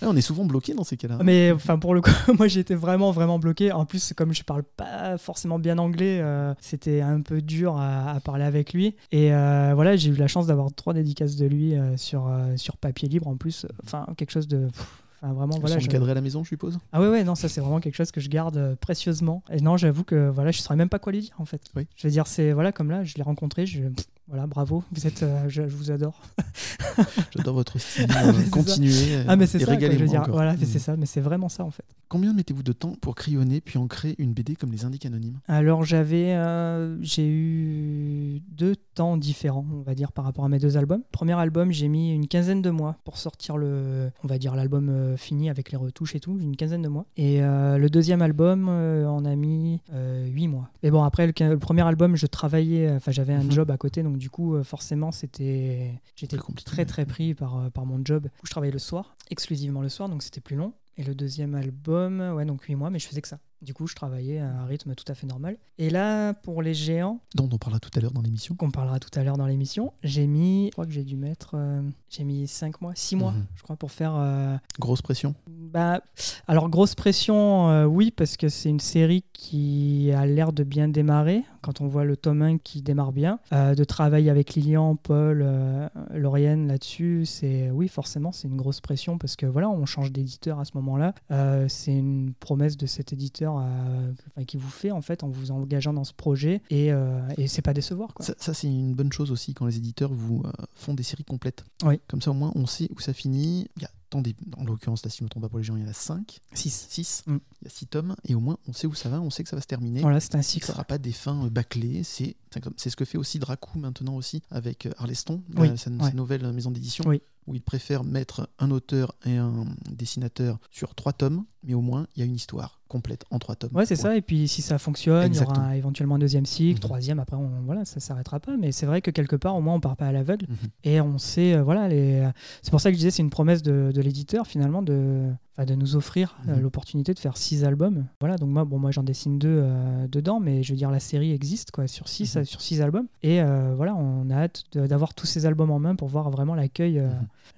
Ah, on est souvent bloqué dans ces cas-là. Mais enfin, pour le coup, moi j'ai été vraiment, vraiment bloqué. En plus, comme je parle pas forcément bien anglais, euh, c'était un peu dur à, à parler avec lui. Et euh, voilà, j'ai eu la chance d'avoir trois dédicaces de lui euh, sur, sur papier libre en plus. Enfin, quelque chose de. pff, Enfin, vraiment, voilà. je- à la maison, je suppose? Ah ouais, ouais, non, ça c'est vraiment quelque chose que je garde euh, précieusement. Et non, j'avoue que voilà, je saurais même pas quoi lui dire en fait. Oui. Je veux dire, c'est voilà, comme là, je l'ai rencontré, je, Voilà, bravo, vous êtes, euh, je, je vous adore. J'adore votre style. Ça. continuez. Ah mais c'est et ça, je veux dire. Voilà, Mm. c'est ça, mais c'est vraiment ça en fait. Combien mettez-vous de temps pour crayonner puis en créer une BD comme les Indiques Anonymes? Alors j'avais, euh, j'ai eu deux temps différents, on va dire, par rapport à mes deux albums. Premier album, j'ai mis une quinzaine de mois pour sortir le, on va dire l'album euh, fini avec les retouches et tout, une quinzaine de mois. Et euh, le deuxième album, euh, on a mis euh, huit mois. Mais bon après le, premier album, je travaillais, euh, enfin j'avais un Mhm. job à côté, donc du coup euh, forcément c'était, j'étais très très pris par, euh, par mon job. où je travaillais le soir, exclusivement le soir, donc c'était plus long. Et le deuxième album, ouais, donc 8 mois, mais je faisais que ça. Du coup, je travaillais à un rythme tout à fait normal. Et là, pour les géants, Dont on parlera tout à l'heure dans l'émission. qu'on parlera tout à l'heure dans l'émission, j'ai mis, je crois que j'ai dû mettre, euh, j'ai mis 5 mois, 6 mois, Mhm. je crois, pour faire. euh, Grosse pression. bah, alors, grosse pression, euh, oui, parce que c'est une série qui a l'air de bien démarrer. Quand on voit le tome 1 qui démarre bien, de travailler avec Lilian, Paul, Lauriane là-dessus, c'est oui, forcément, c'est une grosse pression parce que voilà, on change d'éditeur à ce moment-là. C'est une promesse de cet éditeur euh, qui vous fait en fait en vous engageant dans ce projet et, euh, et c'est pas décevoir. Quoi. Ça, ça, c'est une bonne chose aussi quand les éditeurs vous euh, font des séries complètes. Oui. Comme ça, au moins, on sait où ça finit. Il y a tant des... En l'occurrence, là, si je ne me trompe pas pour les gens, il y en a 5, 6. 6. Mm. Il y a 6 tomes. Et au moins, on sait où ça va, on sait que ça va se terminer. Voilà, c'est un cycle. sera pas des fins bâclées. C'est c'est ce que fait aussi Dracou maintenant aussi avec Arleston, Oui, sa, ouais. sa nouvelle maison d'édition, Oui. Où il préfère mettre un auteur et un dessinateur sur trois tomes, mais au moins il y a une histoire complète en trois tomes. Ouais, c'est ça. Et puis si ça fonctionne, il y aura éventuellement un deuxième cycle, Mhm. troisième. Après, on, voilà, ça s'arrêtera pas. Mais c'est vrai que quelque part, au moins, on part pas à l'aveugle Mhm. et on sait, euh, voilà, les. C'est pour ça que je disais, c'est une promesse de, de l'éditeur finalement de, enfin, de nous offrir euh, Mhm. l'opportunité de faire six albums. Voilà. Donc moi, bon, moi, j'en dessine deux euh, dedans, mais je veux dire, la série existe quoi, sur six, sur six albums. Et euh, voilà, on a hâte d'avoir tous ces albums en main pour voir vraiment l'accueil, euh.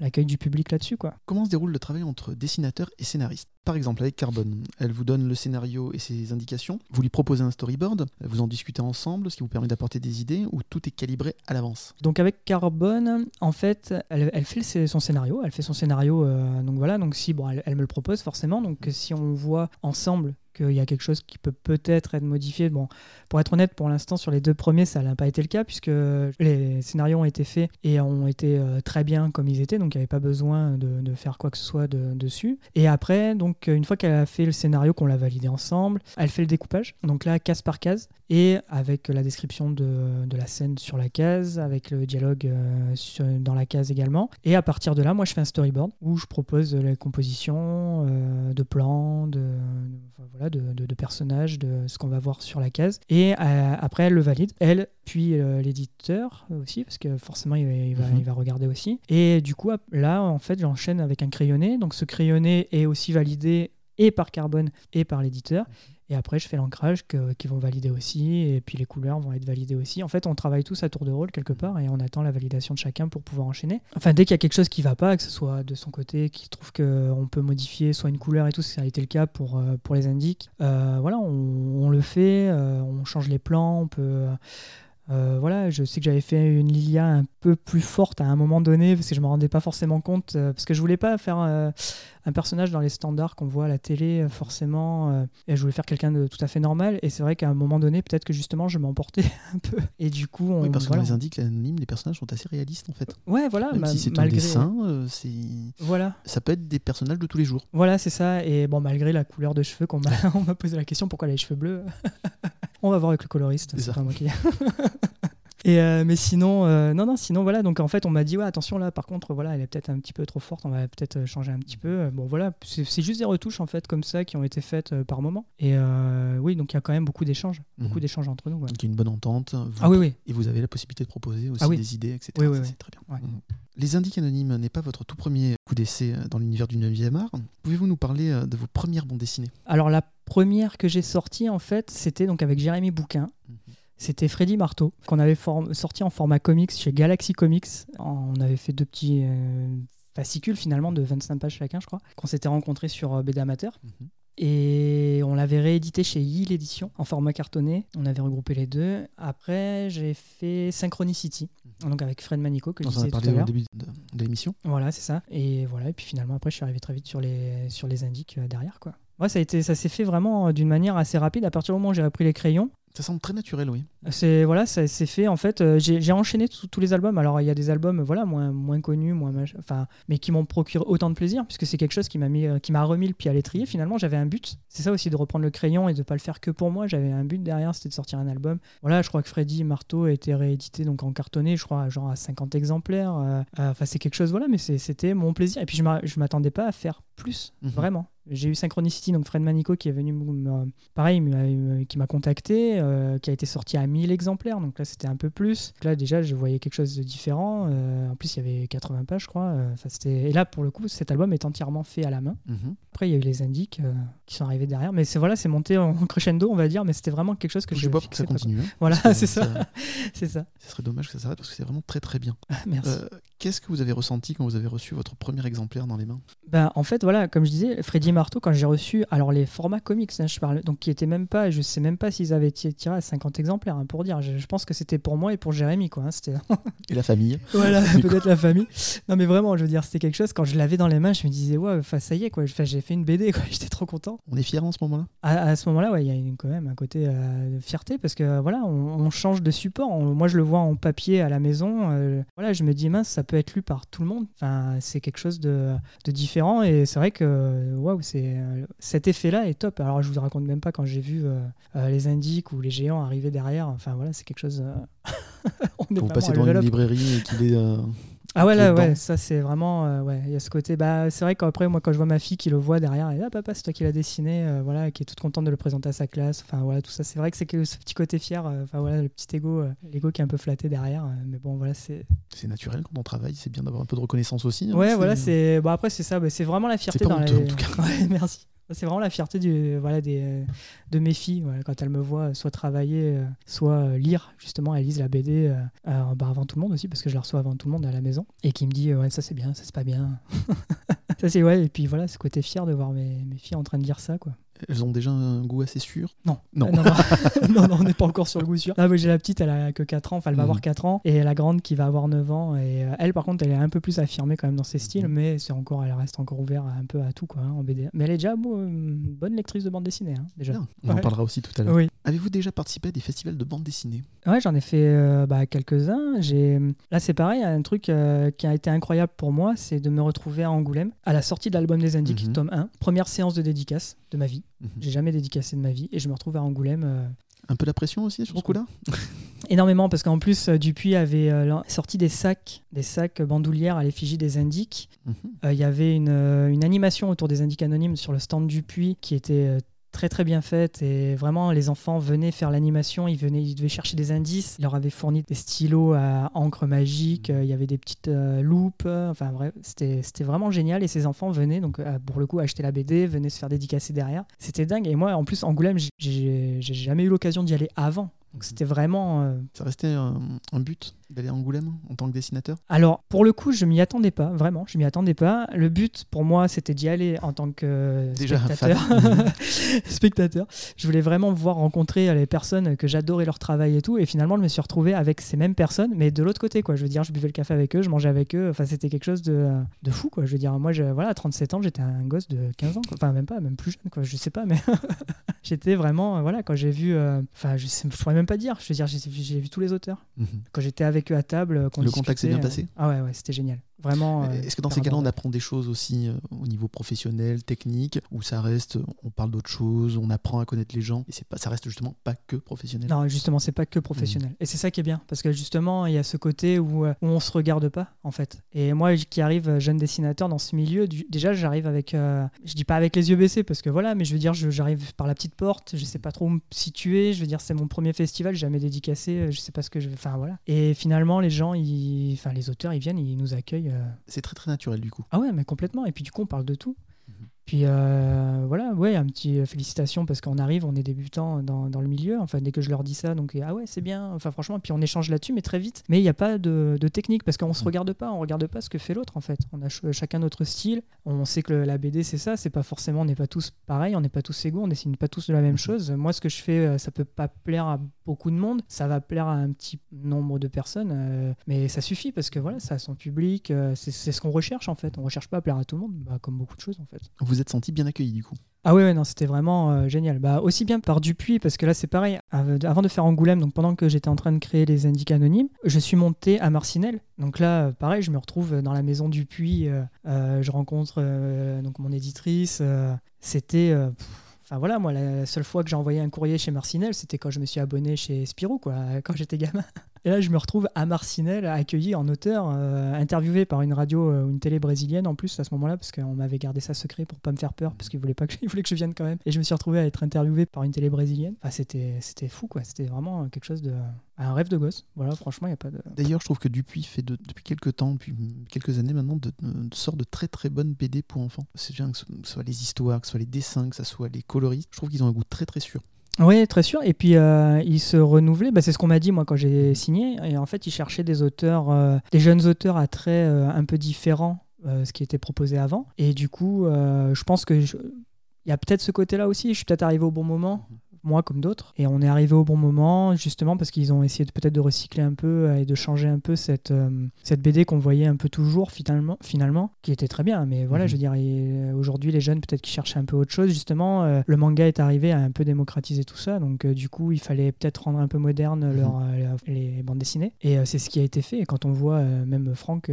L'accueil du public là-dessus, quoi. Comment se déroule le travail entre dessinateur et scénariste Par exemple, avec Carbone, elle vous donne le scénario et ses indications, vous lui proposez un storyboard, vous en discutez ensemble, ce qui vous permet d'apporter des idées, ou tout est calibré à l'avance? Donc avec Carbone, en fait, elle, elle fait son scénario, elle fait son scénario, euh, donc voilà, donc si, bon, elle, elle me le propose forcément, donc si on voit ensemble qu'il y a quelque chose qui peut peut-être être modifié, bon, pour être honnête, pour l'instant, sur les deux premiers, ça n'a pas été le cas, puisque les scénarios ont été faits et ont été euh, très bien comme ils étaient, donc il n'y avait pas besoin de, faire quoi que ce soit de- dessus. Et après, donc une fois qu'elle a fait le scénario, qu'on l'a validé ensemble, elle fait le découpage, donc là, case par case, et avec la description de, la scène sur la case, avec le dialogue euh, dans la case également. Et à partir de là, moi, je fais un storyboard où je propose la composition euh, de plans, de, voilà, de, de- de personnages, de ce qu'on va voir sur la case. Et euh, après, elle le valide, elle, puis euh, l'éditeur aussi, parce que forcément, il va, il va- Mhm. il va regarder aussi. Et du coup, là, en fait, j'enchaîne avec un crayonné. Donc, ce crayonné est aussi validé et par Carbone et par l'éditeur. Et après, je fais l'ancrage qu'ils vont valider aussi, et puis les couleurs vont être validées aussi. En fait, on travaille tous à tour de rôle quelque part, et on attend la validation de chacun pour pouvoir enchaîner. Enfin, dès qu'il y a quelque chose qui va pas, que ce soit de son côté, qui trouve qu'on peut modifier soit une couleur et tout, ça a été le cas pour, euh, pour les indiques, euh, voilà, on, le fait, euh, on change les plans, on peut... voilà, je sais que j'avais fait une Lilia un peu plus forte à un moment donné parce que je me rendais pas forcément compte parce que je voulais pas faire euh, un personnage dans les standards qu'on voit à la télé euh, forcément euh, et je voulais faire quelqu'un de tout à fait normal et c'est vrai qu'à un moment donné peut-être que justement je m'emportais un peu et du coup on Oui, parce que voilà. dans les indiques anonymes, les personnages sont assez réalistes en fait. ouais voilà Même ma- si c'est un malgré dessin, euh, c'est... voilà ça peut être des personnages de tous les jours. Voilà, c'est ça. Et bon, malgré la couleur de cheveux qu'on m'a, on m'a posé la question pourquoi les cheveux bleus, on va voir avec le coloriste. C'est pas moi qui. Et euh, mais sinon, euh, non, non, sinon voilà. Donc en fait, on m'a dit ouais, attention là. Par contre, voilà, elle est peut-être un petit peu trop forte. On va peut-être euh, changer un petit peu. Bon voilà, c'est juste des retouches en fait comme ça qui ont été faites par moment. Et euh, oui, donc il y a quand même beaucoup d'échanges, beaucoup Mhm. d'échanges entre nous. ouais. Donc il y a une bonne entente. vous- Ah oui, oui. Et vous avez la possibilité de proposer aussi Ah oui. des idées, etc. Oui, oui, c'est très bien. Ouais. Mhm. Les Indiques Anonymes n'est pas votre tout premier coup d'essai dans l'univers du 9e art. Pouvez-vous nous parler de vos premières bandes dessinées? Alors la première que j'ai sortie en fait, c'était donc avec Jérémy Bouquin. C'était Freddy Marteau, qu'on avait sorti en format comics chez Galaxy Comics. On avait fait deux petits euh, fascicules finalement de 25 pages chacun, je crois, qu'on s'était rencontrés sur euh, BD Amateur. Mhm. Et on l'avait réédité chez Yield Édition en format cartonné. On avait regroupé les deux. Après, j'ai fait Synchronicity, donc avec Fred Manico que je On a disais tout à au l'heure. début de, de l'émission. Voilà, c'est ça. Et voilà. Et puis finalement, après, je suis arrivé très vite sur les, sur les indiques euh, derrière, quoi. Ouais, ça a été, ça s'est fait vraiment d'une manière assez rapide. À partir du moment où j'ai repris les crayons, Ça semble très naturel, oui. C'est voilà, ça- c'est fait en fait. euh, j'ai enchaîné tous les albums. Alors il y a des albums voilà moins moins connus, moins enfin, mais qui m'ont procuré autant de plaisir puisque c'est quelque chose qui m'a mis, euh, qui m'a remis le pied à l'étrier. Finalement, j'avais un but. C'est ça aussi de reprendre le crayon et de pas le faire que pour moi. J'avais un but derrière, c'était de sortir un album. Voilà, je crois que Freddy Marteau a été réédité donc en cartonné, je crois genre à 50 exemplaires. euh, euh, Enfin c'est quelque chose voilà, mais c'était mon plaisir. Et puis je m'attendais pas à faire plus, Mhm. vraiment. J'ai eu Synchronicity, donc Fred Manico qui est venu, pareil, qui m'a contacté, euh, qui a été sorti à 1000 exemplaires, donc là c'était un peu plus. Donc là déjà je voyais quelque chose de différent. euh, en plus il y avait 80 pages, je crois. euh, et là pour le coup cet album est entièrement fait à la main. Mhm. Après il y a eu les indiques qui sont arrivés derrière, mais c'est voilà, c'est monté en crescendo on va dire, mais c'était vraiment quelque chose que Je pas pour que ça continue. hein, Voilà, c'est ça. C'est ça. Ce serait dommage que ça s'arrête parce que c'est vraiment très très bien. Merci. Euh, Qu'est-ce que vous avez ressenti quand vous avez reçu votre premier exemplaire dans les mains? Ben, en fait, voilà, comme je disais, Freddy Marteau, quand j'ai reçu, alors les formats comics, hein, je parle, donc qui étaient même pas, je sais même pas s'ils avaient ti- tiré à 50 exemplaires, hein, pour dire. Je, je pense que c'était pour moi et pour Jérémy, quoi. hein, c'était Et la famille voilà, peut-être la famille. Non, mais vraiment, je veux dire, c'était quelque chose. Quand je l'avais dans les mains, je me disais, ouais, ça y est, quoi. J'ai fait une BD, quoi. J'étais trop content. On est fiers en ce moment-là? À, à ce moment-là, ouais, il y a une- quand même un côté euh, de fierté parce que voilà, on, on change de support. On- moi, je le vois en papier à la maison. euh, voilà, je me dis mince, ça peut être lu par tout le monde. Enfin, c'est quelque chose de, de différent et c'est vrai que waouh, c'est cet effet-là est top. Alors, je vous raconte même pas quand j'ai vu euh, euh, les indiques ou les géants arriver derrière. Enfin, voilà, c'est quelque chose. euh, on est devant level une librairie et qu'il est. Ah ouais, là, dedans. ouais, ça c'est vraiment, euh, ouais, il y a ce côté. Bah, c'est vrai qu'après, moi, quand je vois ma fille qui le voit derrière, et ah papa, c'est toi qui l'as dessiné, euh, voilà, qui est toute contente de le présenter à sa classe. Enfin voilà, tout ça, c'est vrai que c'est que ce petit côté fier. euh, Enfin voilà, le petit ego, l'ego qui est un peu flatté derrière. mais bon, voilà, c'est. C'est naturel quand on travaille, c'est bien d'avoir un peu de reconnaissance aussi. hein, Ouais, voilà, c'est. Bon après, c'est ça. bah, c'est vraiment la fierté dans honteux, en tout cas. Ouais, merci. C'est vraiment la fierté du, voilà, de mes filles quand elles me voient euh, soit travailler, euh, soit euh, lire. Justement, elles lisent la BD bah, avant tout le monde aussi, parce que je la reçois avant tout le monde à la maison. Et qui me dit Ouais, ça c'est bien, ça c'est pas bien. ça c'est ouais. Et puis voilà, ce côté fier de voir mes, mes filles en train de lire ça. quoi. Elles ont déjà un goût assez sûr. Non. Non. Euh, non, non. on n'est pas encore sur le goût sûr. Là, moi, j'ai la petite, elle a que 4 ans, enfin, elle va Mhm. avoir 4 ans, et la grande qui va avoir 9 ans. Et euh, elle, par contre, elle est un peu plus affirmée quand même dans ses styles, Mhm. mais c'est encore, elle reste encore ouverte un peu à tout, quoi, hein, en BD. Mais elle est déjà une bonne lectrice de bande dessinée, hein, déjà. Bien, on en parlera aussi tout à l'heure. Oui. Avez-vous déjà participé à des festivals de bande dessinée? Ouais, j'en ai fait euh, bah, quelques-uns. J'ai là, c'est pareil, un truc euh, qui a été incroyable pour moi, c'est de me retrouver à Angoulême à la sortie de l'album des Indiques, Mhm. tome 1, première séance de dédicace de ma vie. Mhm. J'ai jamais dédicacé de ma vie et je me retrouve à Angoulême. euh, Un peu la pression aussi sur ce coup-là? Énormément parce qu'en plus euh, Dupuis avait euh, sorti des sacs, des sacs bandoulières à l'effigie des Indiques. Mhm. Euh, Il y avait une, une animation autour des Indiques anonymes sur le stand Dupuis qui était très très bien faite et vraiment les enfants venaient faire l'animation, ils venaient, ils devaient chercher des indices, il leur avait fourni des stylos à encre magique, euh, il y avait des petites euh, loupes, enfin bref, c'était c'était vraiment génial et ces enfants venaient donc euh, pour le coup acheter la BD, venaient se faire dédicacer derrière, c'était dingue et moi en plus Angoulême j'ai- j'ai j'ai jamais eu l'occasion d'y aller avant, donc c'était vraiment euh, Ça restait un, un but d'aller à Angoulême en tant que dessinateur? Alors, pour le coup, je m'y attendais pas, vraiment, je m'y attendais pas. Le but pour moi, c'était d'y aller en tant que Déjà un spectateur. Je voulais vraiment voir rencontrer les personnes que j'adorais leur travail et tout. Et finalement, je me suis retrouvé avec ces mêmes personnes, mais de l'autre côté, quoi. Je veux dire, je buvais le café avec eux, je mangeais avec eux. Enfin, c'était quelque chose de, de fou, quoi. Je veux dire, moi, je, voilà, à 37 ans, j'étais un gosse de 15 ans, quoi. Enfin, même pas, même plus jeune, quoi. Je sais pas, mais j'étais vraiment, euh, voilà, quand j'ai vu, euh, enfin, je, pourrais même pas dire. Je veux dire, j'ai j'ai vu tous les auteurs. Mhm. Quand j'étais avec eux à table, euh, qu'on Le contact s'est bien discutait, passé euh, Ah ouais, ouais, c'était génial. Vraiment. euh, Est-ce que dans ces cas-là, on apprend des choses aussi euh, au niveau professionnel, technique, ou ça reste, on parle d'autres choses, on apprend à connaître les gens, et c'est pas, ça reste justement pas que professionnel? Non, justement, c'est pas que professionnel. Et c'est ça qui est bien, parce que justement, il y a ce côté où, euh, où on se regarde pas, en fait. Et moi, qui arrive euh, jeune dessinateur dans ce milieu, du- déjà, j'arrive avec, euh, je dis pas avec les yeux baissés, parce que voilà, mais je veux dire, j'arrive par la petite porte, je sais pas trop où me situer. Je veux dire, c'est mon premier festival, jamais dédicacé, euh, je sais pas ce que je vais. Enfin voilà. Et finalement, les gens, ils, enfin les auteurs, ils viennent, ils nous accueillent. Euh, C'est très très naturel du coup. ah ouais, mais complètement. Et puis du coup, on parle de tout. Puis euh, voilà, ouais, un petit euh, félicitations parce qu'on arrive, on est débutant dans, dans le milieu. Enfin, dès que je leur dis ça, donc ah ouais, c'est bien. Enfin, franchement, puis on échange là-dessus, mais très vite. Mais il n'y a pas de, de technique parce qu'on se Mhm. regarde pas, on regarde pas ce que fait l'autre en fait. On a ch- chacun notre style. On sait que le- la BD c'est ça, c'est pas forcément, on n'est pas tous pareils, on n'est pas tous égaux, on dessine pas tous de la même Mhm. chose. Moi, ce que je fais, euh, ça peut pas plaire à beaucoup de monde, ça va plaire à un petit nombre de personnes, euh, mais ça suffit parce que voilà, ça a son public, euh, c'est c'est ce qu'on recherche en fait. On recherche pas à plaire à tout le monde, bah, comme beaucoup de choses en fait. Vous vous êtes senti bien accueilli du coup Ah ouais, ouais, non, c'était vraiment euh, génial. Bah, aussi bien par Dupuis, parce que là c'est pareil, av- avant de faire Angoulême, donc pendant que j'étais en train de créer les indices anonymes, je suis monté à Marcinelle. Donc là, euh, pareil, je me retrouve dans la maison Dupuis, euh, euh, je rencontre euh, donc mon éditrice. euh, c'était. euh, Enfin voilà, moi, la seule fois que j'ai envoyé un courrier chez Marcinelle, c'était quand je me suis abonné chez Spirou, quoi, quand j'étais gamin. Et là, je me retrouve à Marcinelle, accueilli en auteur, euh, interviewé par une radio euh, ou une télé brésilienne en plus à ce moment-là, parce qu'on m'avait gardé ça secret pour pas me faire peur, parce qu'ils voulaient pas que, que je vienne quand même. Et je me suis retrouvé à être interviewé par une télé brésilienne. Enfin, c'était, c'était fou, quoi. C'était vraiment quelque chose de. Un rêve de gosse. Voilà, franchement, il a pas de. D'ailleurs, je trouve que Dupuis fait de- depuis quelques temps, depuis quelques années maintenant, de, de, sort de très très bonnes BD pour enfants. C'est bien que ce soit les histoires, que ce soit les dessins, que ce soit les coloris. Je trouve qu'ils ont un goût très très sûr. Oui, très sûr. Et puis, euh, il se renouvelait. Bah, c'est ce qu'on m'a dit, moi, quand j'ai signé. Et en fait, il cherchait des auteurs, euh, des jeunes auteurs à traits euh, un peu différents, euh, ce qui était proposé avant. Et du coup, je pense que il y a peut-être ce côté-là aussi. Je suis peut-être arrivé au bon moment. Moi comme d'autres. Et on est arrivé au bon moment, justement parce qu'ils ont essayé peut-être de recycler un peu euh, et de changer un peu cette, euh, cette BD qu'on voyait un peu toujours finalement, finalement, qui était très bien. Mais voilà, Mhm. je veux dire, euh, aujourd'hui, les jeunes peut-être qui cherchaient un peu autre chose. Justement, euh, le manga est arrivé à un peu démocratiser tout ça. Donc, euh, du coup, il fallait peut-être rendre un peu moderne leur, euh, les bandes dessinées. Et c'est ce qui a été fait. Et quand on voit même Franck,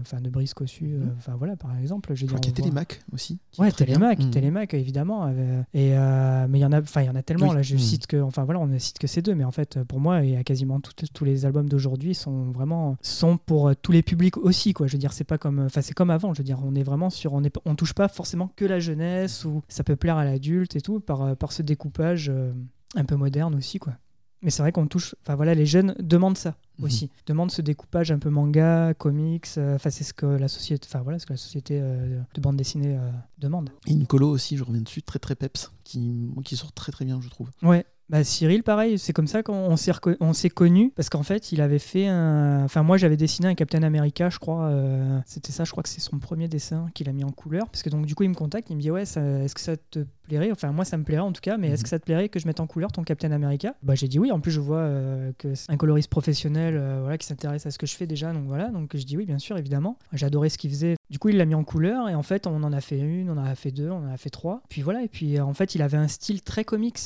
enfin de Brice Cossu, Mhm. enfin voilà, par exemple, je veux dire, qu'il y a voit- Télémac aussi. Ouais. Télémac, Mhm. Télémac évidemment. et mais il y en a, enfin il y en a tellement. Oui. Là, je Mhm. cite que, enfin voilà, on ne cite que ces deux, mais en fait, pour moi, il y a quasiment tout- tous les albums d'aujourd'hui sont vraiment sont pour euh, tous les publics aussi, quoi. Je veux dire, c'est pas comme, enfin c'est comme avant. Je veux dire, on est vraiment sur, on est, on touche pas forcément que la jeunesse ou ça peut plaire à l'adulte et tout par euh, par ce découpage euh, un peu moderne aussi, quoi. Mais c'est vrai qu'on touche, enfin voilà, les jeunes demandent ça Mhm. aussi, demandent ce découpage un peu manga, comics. euh, Enfin c'est ce que la société, enfin voilà, ce que la société euh, de bande dessinée euh, demande. Et une colo aussi, je reviens dessus, très très peps, qui, qui sort très très bien, je trouve. Ouais. Bah, Cyril, pareil, c'est comme ça qu'on on s'est on s'est connus parce qu'en fait, il avait fait un. Enfin, moi, j'avais dessiné un Captain America, je crois. euh, C'était ça, je crois que c'est son premier dessin qu'il a mis en couleur. Parce que donc, du coup, il me contacte, il me dit Ouais, ça- est-ce que ça te plairait Enfin, moi, ça me plairait en tout cas, mais est-ce Mhm. que ça te plairait que je mette en couleur ton Captain America? Bah, j'ai dit oui. En plus, je vois euh, que c'est un coloriste professionnel euh, voilà, qui s'intéresse à ce que je fais déjà. Donc voilà, donc je dis oui, bien sûr, évidemment. Adoré ce qu'il faisait. Du coup, il l'a mis en couleur et en fait, on en a fait une, on en a fait deux, on en a fait trois. Puis voilà, et puis en fait, il avait un style très comics.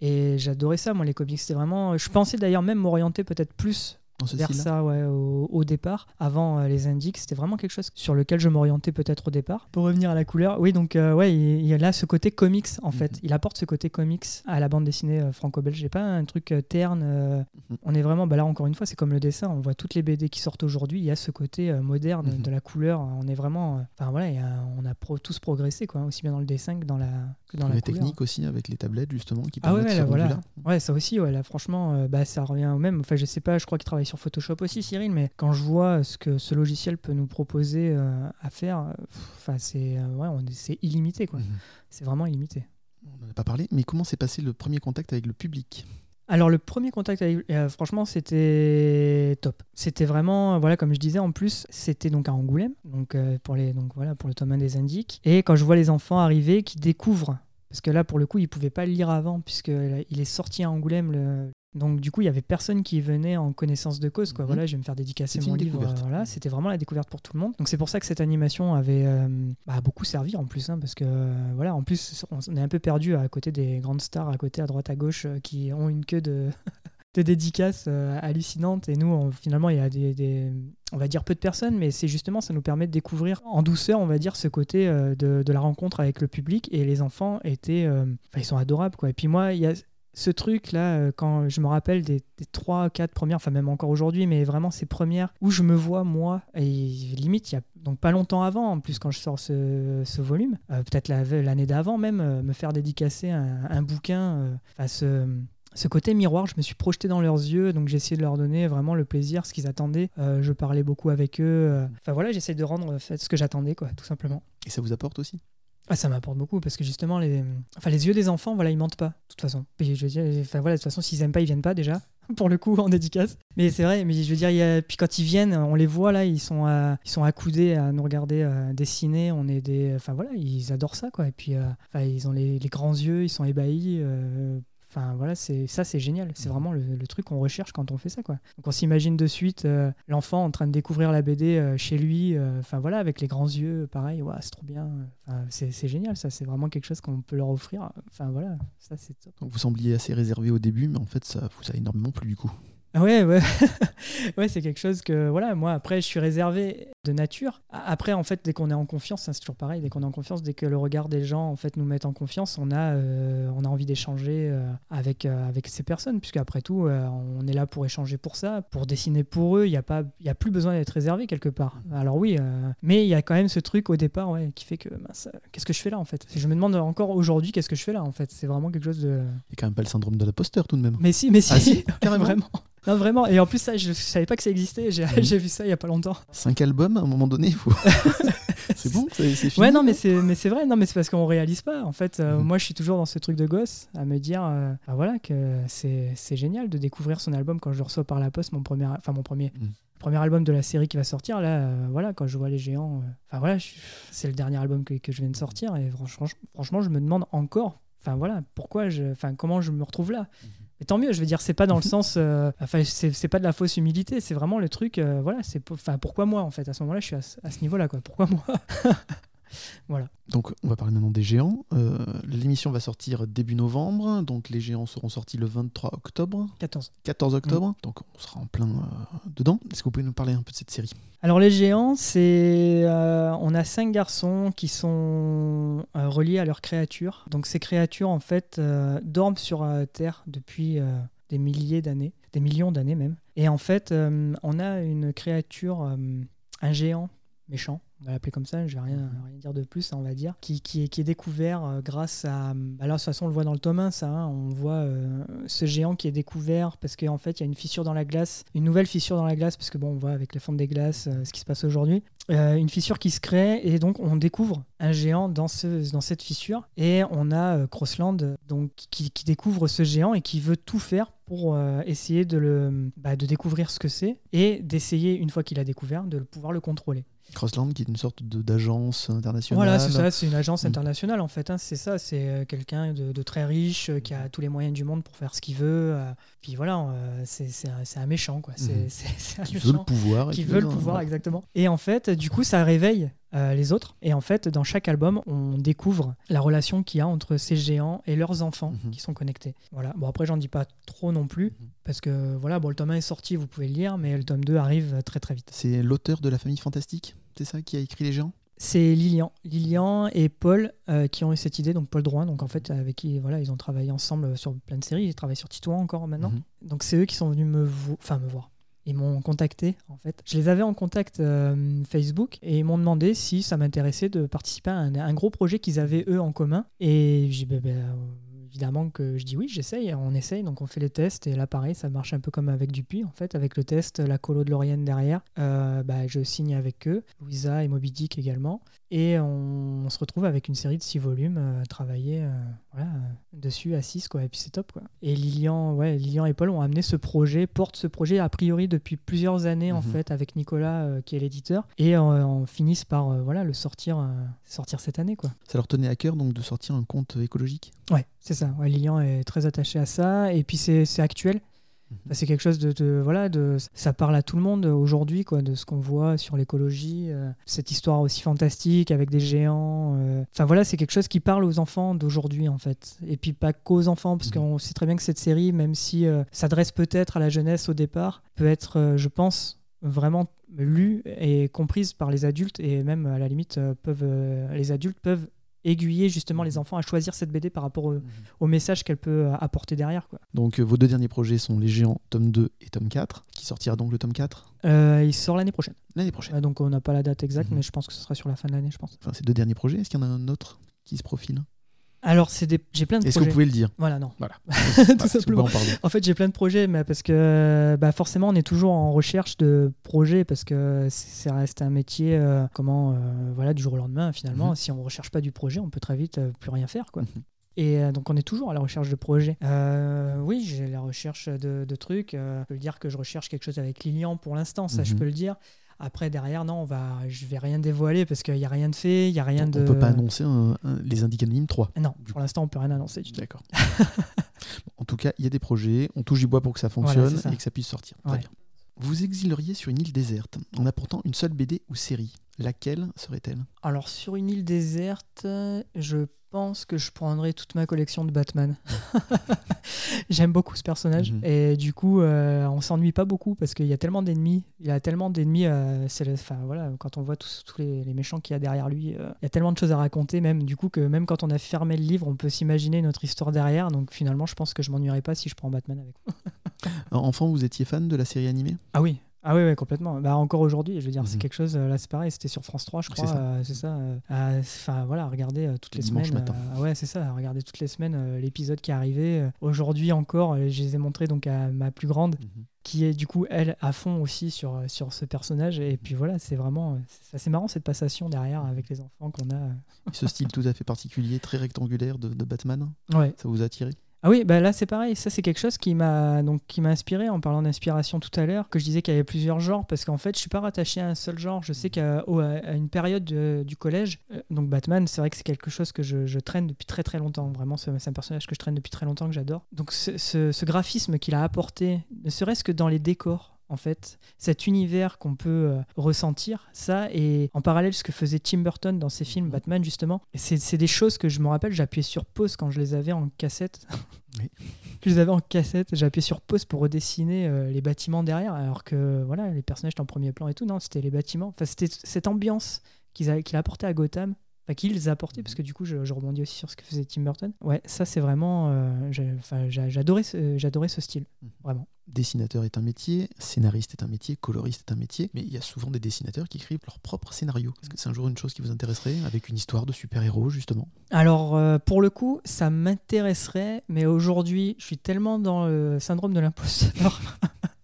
Et j'adorais ça, moi, les comics. C'était vraiment. Je pensais d'ailleurs même m'orienter peut-être plus Dans ce vers ça ouais, au, au départ, avant euh, les indices. C'était vraiment quelque chose sur lequel je m'orientais peut-être au départ. Pour revenir à la couleur, oui, donc euh, ouais, il, il a ce côté comics en fait. Mhm. Il apporte ce côté comics à la bande dessinée euh, franco-belge. J'ai pas un truc terne. Mhm. On est vraiment, bah là encore une fois, c'est comme le dessin. On voit toutes les BD qui sortent aujourd'hui. Il y a ce côté moderne Mhm. de la couleur. On est vraiment, enfin voilà, y a- on a pro- tous progressé quoi, aussi bien dans le dessin que dans la que dans la couleur. techniques aussi avec les tablettes justement qui Ah ouais, permettent ouais, ce là, voilà. Ouais, ça aussi, ouais, là, franchement, bah, ça revient au même. Enfin, je sais pas, je crois qu'il travaille sur Photoshop aussi, Cyril, mais quand je vois ce que ce logiciel peut nous proposer euh, à faire, euh, enfin, c'est euh, ouais, c'est illimité, quoi. Mhm. C'est vraiment illimité. On n'en a pas parlé, mais comment s'est passé le premier contact avec le public? Alors le premier contact avec, euh, franchement, c'était top. C'était vraiment, voilà, comme je disais, en plus, c'était donc à Angoulême, donc euh, pour les, donc voilà, pour le tome 1 des Indiques. Et quand je vois les enfants arriver, qui découvrent, parce que là, pour le coup, ils pouvaient pas le lire avant, puisque il est sorti à Angoulême. Le... Donc du coup, il y avait personne qui venait en connaissance de cause. Quoi. Mhm. Voilà, je vais me faire dédicacer mon livre. euh, Voilà, c'était vraiment la découverte pour tout le monde. Donc c'est pour ça que cette animation avait euh, bah, beaucoup servi en plus, hein, parce que euh, voilà, en plus, on est un peu perdu à côté des grandes stars, à côté à droite à gauche, euh, qui ont une queue de de dédicaces euh, hallucinantes et nous on- finalement il y a des, des- on va dire peu de personnes mais c'est justement ça nous permet de découvrir en douceur on va dire ce côté euh, de, de la rencontre avec le public et les enfants étaient euh, ils sont adorables quoi et puis moi il y a ce truc là quand je me rappelle des, des 3 4 premières enfin même encore aujourd'hui mais vraiment ces premières où je me vois moi et limite il y a donc pas longtemps avant en plus quand je sors ce, volume euh, peut-être la- l'année d'avant même euh, me faire dédicacer un, bouquin euh, à ce côté miroir, je me suis projeté dans leurs yeux, donc j'ai essayé de leur donner vraiment le plaisir, ce qu'ils attendaient. Euh, je parlais beaucoup avec eux. euh. Enfin voilà, j'essaie de rendre ce que j'attendais, quoi, tout simplement. Et ça vous apporte aussi? Ah, ça m'apporte beaucoup parce que justement, les, enfin, les yeux des enfants, voilà, ils mentent pas, de toute façon. Je veux dire, enfin voilà, de toute façon, s'ils aiment pas, ils viennent pas déjà. Pour le coup, en dédicace. Mais c'est vrai, mais je veux dire, puis quand ils viennent, on les voit là, ils sont, à- ils sont accoudés à nous regarder euh, dessiner. On est des, enfin voilà, ils adorent ça quoi. Et puis, euh, ils ont les, les grands yeux, ils sont ébahis. euh, Enfin voilà, c'est ça c'est génial. C'est vraiment le, le truc qu'on recherche quand on fait ça quoi. Donc on s'imagine de suite euh, l'enfant en train de découvrir la BD euh, chez lui. euh, Enfin voilà, avec les grands yeux, pareil. Ouais, c'est trop bien. C'est génial ça. C'est vraiment quelque chose qu'on peut leur offrir. Enfin voilà, ça c'est top. Donc vous sembliez assez réservé au début, mais en fait, ça vous a énormément plu du coup. Ah Ouais, ouais, ouais, c'est quelque chose que voilà, moi après je suis réservé de nature. Après en fait, dès qu'on est en confiance, hein, c'est toujours pareil, dès qu'on est en confiance, dès que le regard des gens en fait nous met en confiance, on a, euh, on a envie d'échanger euh, avec euh, avec ces personnes, puisque après tout, on est là pour échanger pour ça, pour dessiner pour eux. Il y a pas, il y a plus besoin d'être réservé quelque part. Alors oui, mais il y a quand même ce truc au départ, ouais, qui fait que mince, qu'est-ce que je fais là en fait? Je me demande encore aujourd'hui qu'est-ce que je fais là en fait? C'est vraiment quelque chose de. Il n'y a quand même pas le syndrome de l'imposteur tout de même. Mais si, mais si, Ah si, carrément. vraiment. Non, vraiment. Et en plus, ça, je, savais pas que ça existait. J'ai j'ai vu ça il y a pas longtemps. Cinq albums, à un moment donné, faut... c'est bon, c'est fini. Ouais, non, mais c'est mais c'est vrai. Non, mais c'est parce qu'on réalise pas. En fait, euh, Mhm. moi, je suis toujours dans ce truc de gosse à me dire, euh, bah voilà, que c'est c'est génial de découvrir son album quand je le reçois par la poste, mon premier, enfin mon premier. Mhm. Premier album de la série qui va sortir, là, euh, voilà, quand je vois les géants, enfin voilà, c'est le dernier album que, que je viens de sortir et franchement, franchement, je me demande encore, enfin voilà, pourquoi je, enfin comment je me retrouve là. Mais tant mieux, je veux dire, c'est pas dans le sens, euh, enfin c'est pas de la fausse humilité, c'est vraiment le truc, euh, voilà, c'est, enfin pourquoi moi en fait, à ce moment-là, je suis à, ce- à ce niveau-là, quoi, pourquoi moi? Voilà. Donc on va parler maintenant des géants. Euh, L'émission va sortir début novembre, donc les géants seront sortis le 23 octobre, 14. 14 octobre, Mm. donc on sera en plein euh, dedans. Est-ce que vous pouvez nous parler un peu de cette série? Alors les géants, c'est euh, on a cinq garçons qui sont reliés à leurs créatures. Donc ces créatures en fait dorment sur Terre depuis des milliers d'années, des millions d'années même. Et en fait, on a une créature, un géant méchant, on va l'appeler comme ça, je vais rien, rien dire de plus, hein, on va dire, qui, qui est, qui est découvert euh, grâce à... bah là, de toute façon, on le voit dans le tome 1, ça, hein, on voit euh, ce géant qui est découvert parce qu'en fait, il y a une fissure dans la glace, une nouvelle fissure dans la glace, parce que bon, on voit avec les fonds des glaces euh, ce qui se passe aujourd'hui. Euh, une fissure qui se crée et donc on découvre un géant dans, ce, dans cette fissure et on a Crossland donc, qui, qui découvre ce géant et qui veut tout faire pour euh, essayer de, le, bah, de découvrir ce que c'est et d'essayer, une fois qu'il a découvert, de pouvoir le contrôler. Crossland, qui est une sorte d'agence internationale. Voilà, c'est ça, c'est une agence Mm. internationale en fait. hein, c'est ça, c'est euh, quelqu'un de, de très riche euh, qui a tous les moyens du monde pour faire ce qu'il veut. euh, puis voilà, euh, c'est un, méchant quoi. C'est un Qui veut le pouvoir. qui veut le pouvoir exactement. Et en fait, du coup, ça réveille euh, les autres. Et en fait, dans chaque album, on découvre la relation qu'il y a entre ces géants et leurs enfants Mhm. qui sont connectés. Voilà. Bon, après, j'en dis pas trop non plus Mhm. parce que voilà, bon, le tome 1 est sorti, vous pouvez le lire, mais le tome 2 arrive très très vite. C'est l'auteur de la famille fantastique, c'est ça, qui a écrit les géants C'est Lilian, Lilian et Paul euh, qui ont eu cette idée, donc Paul Drouin, donc en fait avec qui voilà ils ont travaillé ensemble sur plein de séries, ils travaillent sur Titouan encore maintenant. Mhm. Donc c'est eux qui sont venus me, vo- me voir. Ils m'ont contacté en fait. Je les avais en contact euh, Facebook et ils m'ont demandé si ça m'intéressait de participer à un, gros projet qu'ils avaient eux en commun. Et j'ai dit, ben, euh, évidemment que je dis oui, j'essaye, on essaye. Donc on fait les tests et là pareil, ça marche un peu comme avec Dupuis en fait, avec le test, la colo de Lauriane derrière. Euh, bah, je signe avec eux, Louisa et Moby Dick également. Et on, on se retrouve avec une série de six volumes euh, travaillés euh, voilà, euh, dessus à 6 quoi. Et puis c'est top quoi. Et Lilian, ouais, Lilian et Paul ont amené ce projet, portent ce projet a priori depuis plusieurs années en Mhm. fait avec Nicolas euh, qui est l'éditeur. Et on finisse par voilà, le sortir, sortir cette année quoi. Ça leur tenait à cœur donc de sortir un conte écologique? Ouais, c'est ça. Ouais, Lilian est très attaché à ça. Et puis c'est actuel. C'est quelque chose de, de- voilà de ça parle à tout le monde aujourd'hui quoi de ce qu'on voit sur l'écologie euh, cette histoire aussi fantastique avec des géants euh. enfin voilà c'est quelque chose qui parle aux enfants d'aujourd'hui en fait et puis pas qu'aux enfants parce Mhm. qu'on sait très bien que cette série même si euh, s'adresse peut-être à la jeunesse au départ peut être je pense vraiment lue et comprise par les adultes et même à la limite peuvent les adultes peuvent aiguiller justement les enfants à choisir cette BD par rapport au, au message qu'elle peut euh, apporter derrière quoi. Donc euh, vos deux derniers projets sont Les Géants, tome 2 et tome 4, qui sortira donc le tome 4 Euh, il sort l'année prochaine. l'année prochaine. Donc on n'a pas la date exacte, Mhm. mais je pense que ce sera sur la fin de l'année, je pense. Enfin, ces deux derniers projets, est-ce qu'il y en a un autre qui se profile? Alors c'est des... j'ai plein de Est-ce que vous projets. pouvez le dire? Voilà, non. Voilà. Tout Voilà, simplement. en fait, j'ai plein de projets, mais parce que bah, forcément, on est toujours en recherche de projets parce que ça reste un métier, euh, comment, euh, voilà, du jour au lendemain. Finalement, Mhm. si on recherche pas du projet, on peut très vite euh, plus rien faire, quoi. Mhm. Et donc on est toujours à la recherche de projets. Euh, oui, j'ai la recherche de, de trucs. euh, je peux le dire que je recherche quelque chose avec Lilian pour l'instant, ça je Mhm. peux le dire. Après derrière, non, on va, je vais rien dévoiler parce qu'il y a rien de fait, il y a rien On de. ne peut pas annoncer un- un- les Indices Anonymes 3. Non, pour l'instant, on peut rien annoncer. D'accord. Bon, tout cas, il y a des projets, on touche du bois pour que ça fonctionne ça. et que ça puisse sortir. Très Ouais. bien. Vous exileriez sur une île déserte en apportant une seule BD ou série. Laquelle serait-elle? Alors, sur une île déserte, je pense que je prendrais toute ma collection de Batman. J'aime beaucoup ce personnage. Mhm. Et du coup, euh, on s'ennuie pas beaucoup parce qu'il y a tellement d'ennemis. Il y a tellement d'ennemis. euh, enfin, voilà, quand on voit tous, tous les, les méchants qu'il y a derrière lui, euh, il y a tellement de choses à raconter, même du coup, que même quand on a fermé le livre, on peut s'imaginer notre histoire derrière. Donc, finalement, je pense que je m'ennuierais pas si je prends Batman avec moi. Enfant, vous étiez fan de la série animée? Ah oui. Ah oui, ouais, complètement. Bah, encore aujourd'hui, je veux dire, c'est Mhm. quelque chose. euh, Là, c'est pareil, c'était sur France 3, je crois. euh, C'est ça. euh, euh, Enfin, voilà, regarder euh, toutes Le les dimanche semaines. euh, ouais, c'est ça. Regarder toutes les semaines l'épisode qui est arrivé. Aujourd'hui encore, je les ai montrés donc à ma plus grande, qui est du coup elle à fond aussi sur sur ce personnage. Et puis voilà, c'est vraiment, c'est assez marrant cette passation derrière avec les enfants qu'on a. Ce style tout à fait particulier, très rectangulaire de, de Batman, Ouais. ça vous a attiré? Ah oui, bah là c'est pareil. Ça c'est quelque chose qui m'a donc qui m'a inspiré en parlant d'inspiration tout à l'heure, que je disais qu'il y avait plusieurs genres parce qu'en fait je suis pas rattaché à un seul genre. Je sais qu'à au- à une période de- du collège, euh, donc Batman, c'est vrai que c'est quelque chose que je, je traîne depuis très très longtemps. Vraiment, c'est c'est un personnage que je traîne depuis très longtemps que j'adore. Donc ce, ce- ce graphisme qu'il a apporté, ne serait-ce que dans les décors. En fait, cet univers qu'on peut euh, ressentir, ça, et en parallèle ce que faisait Tim Burton dans ses films Batman, justement, c'est des choses que je me rappelle, j'appuyais sur pause quand je les avais en cassette que je les avais en cassette, appuyé sur pause pour redessiner euh, les bâtiments derrière, alors que voilà, les personnages étaient en premier plan et tout, non, c'était les bâtiments. Enfin, c'était cette ambiance qu'il a apporté à Gotham, qu'ils a apporté, parce que du coup, je, je rebondis aussi sur ce que faisait Tim Burton. Ouais, ça c'est vraiment, euh, j'adorais, ce, ce style, vraiment. Dessinateur est un métier, scénariste est un métier, coloriste est un métier, mais il y a souvent des dessinateurs qui écrivent leur propre scénario. Est-ce que c'est un jour une chose qui vous intéresserait, avec une histoire de super-héros, justement? Alors, euh, pour le coup, ça m'intéresserait, mais aujourd'hui, je suis tellement dans le syndrome de l'imposteur.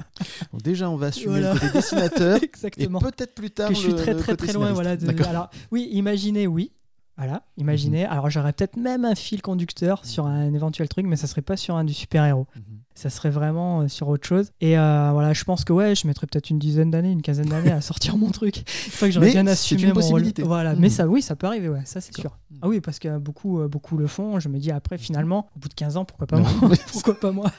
Donc déjà, on va assumer Voilà. le côté dessinateur, et Exactement. peut-être plus tard que je suis très très très loin voilà de- alors oui imaginez oui. Voilà imaginez. Alors j'aurais peut-être même un fil conducteur sur un éventuel truc mais ça serait pas sur un du super héros Mhm. ça serait vraiment euh, sur autre chose. Et euh, voilà je pense que ouais je mettrais peut-être une dizaine d'années une quinzaine d'années à sortir mon truc. Une fois que j'aurais Mais bien c'est assumé une mon rôle. possibilité. voilà Mhm. mais ça oui ça peut arriver ouais ça c'est sûr. Ah oui parce que beaucoup euh, beaucoup le font. Je me dis après finalement au bout de 15 ans pourquoi pas Non. moi? pourquoi pas moi?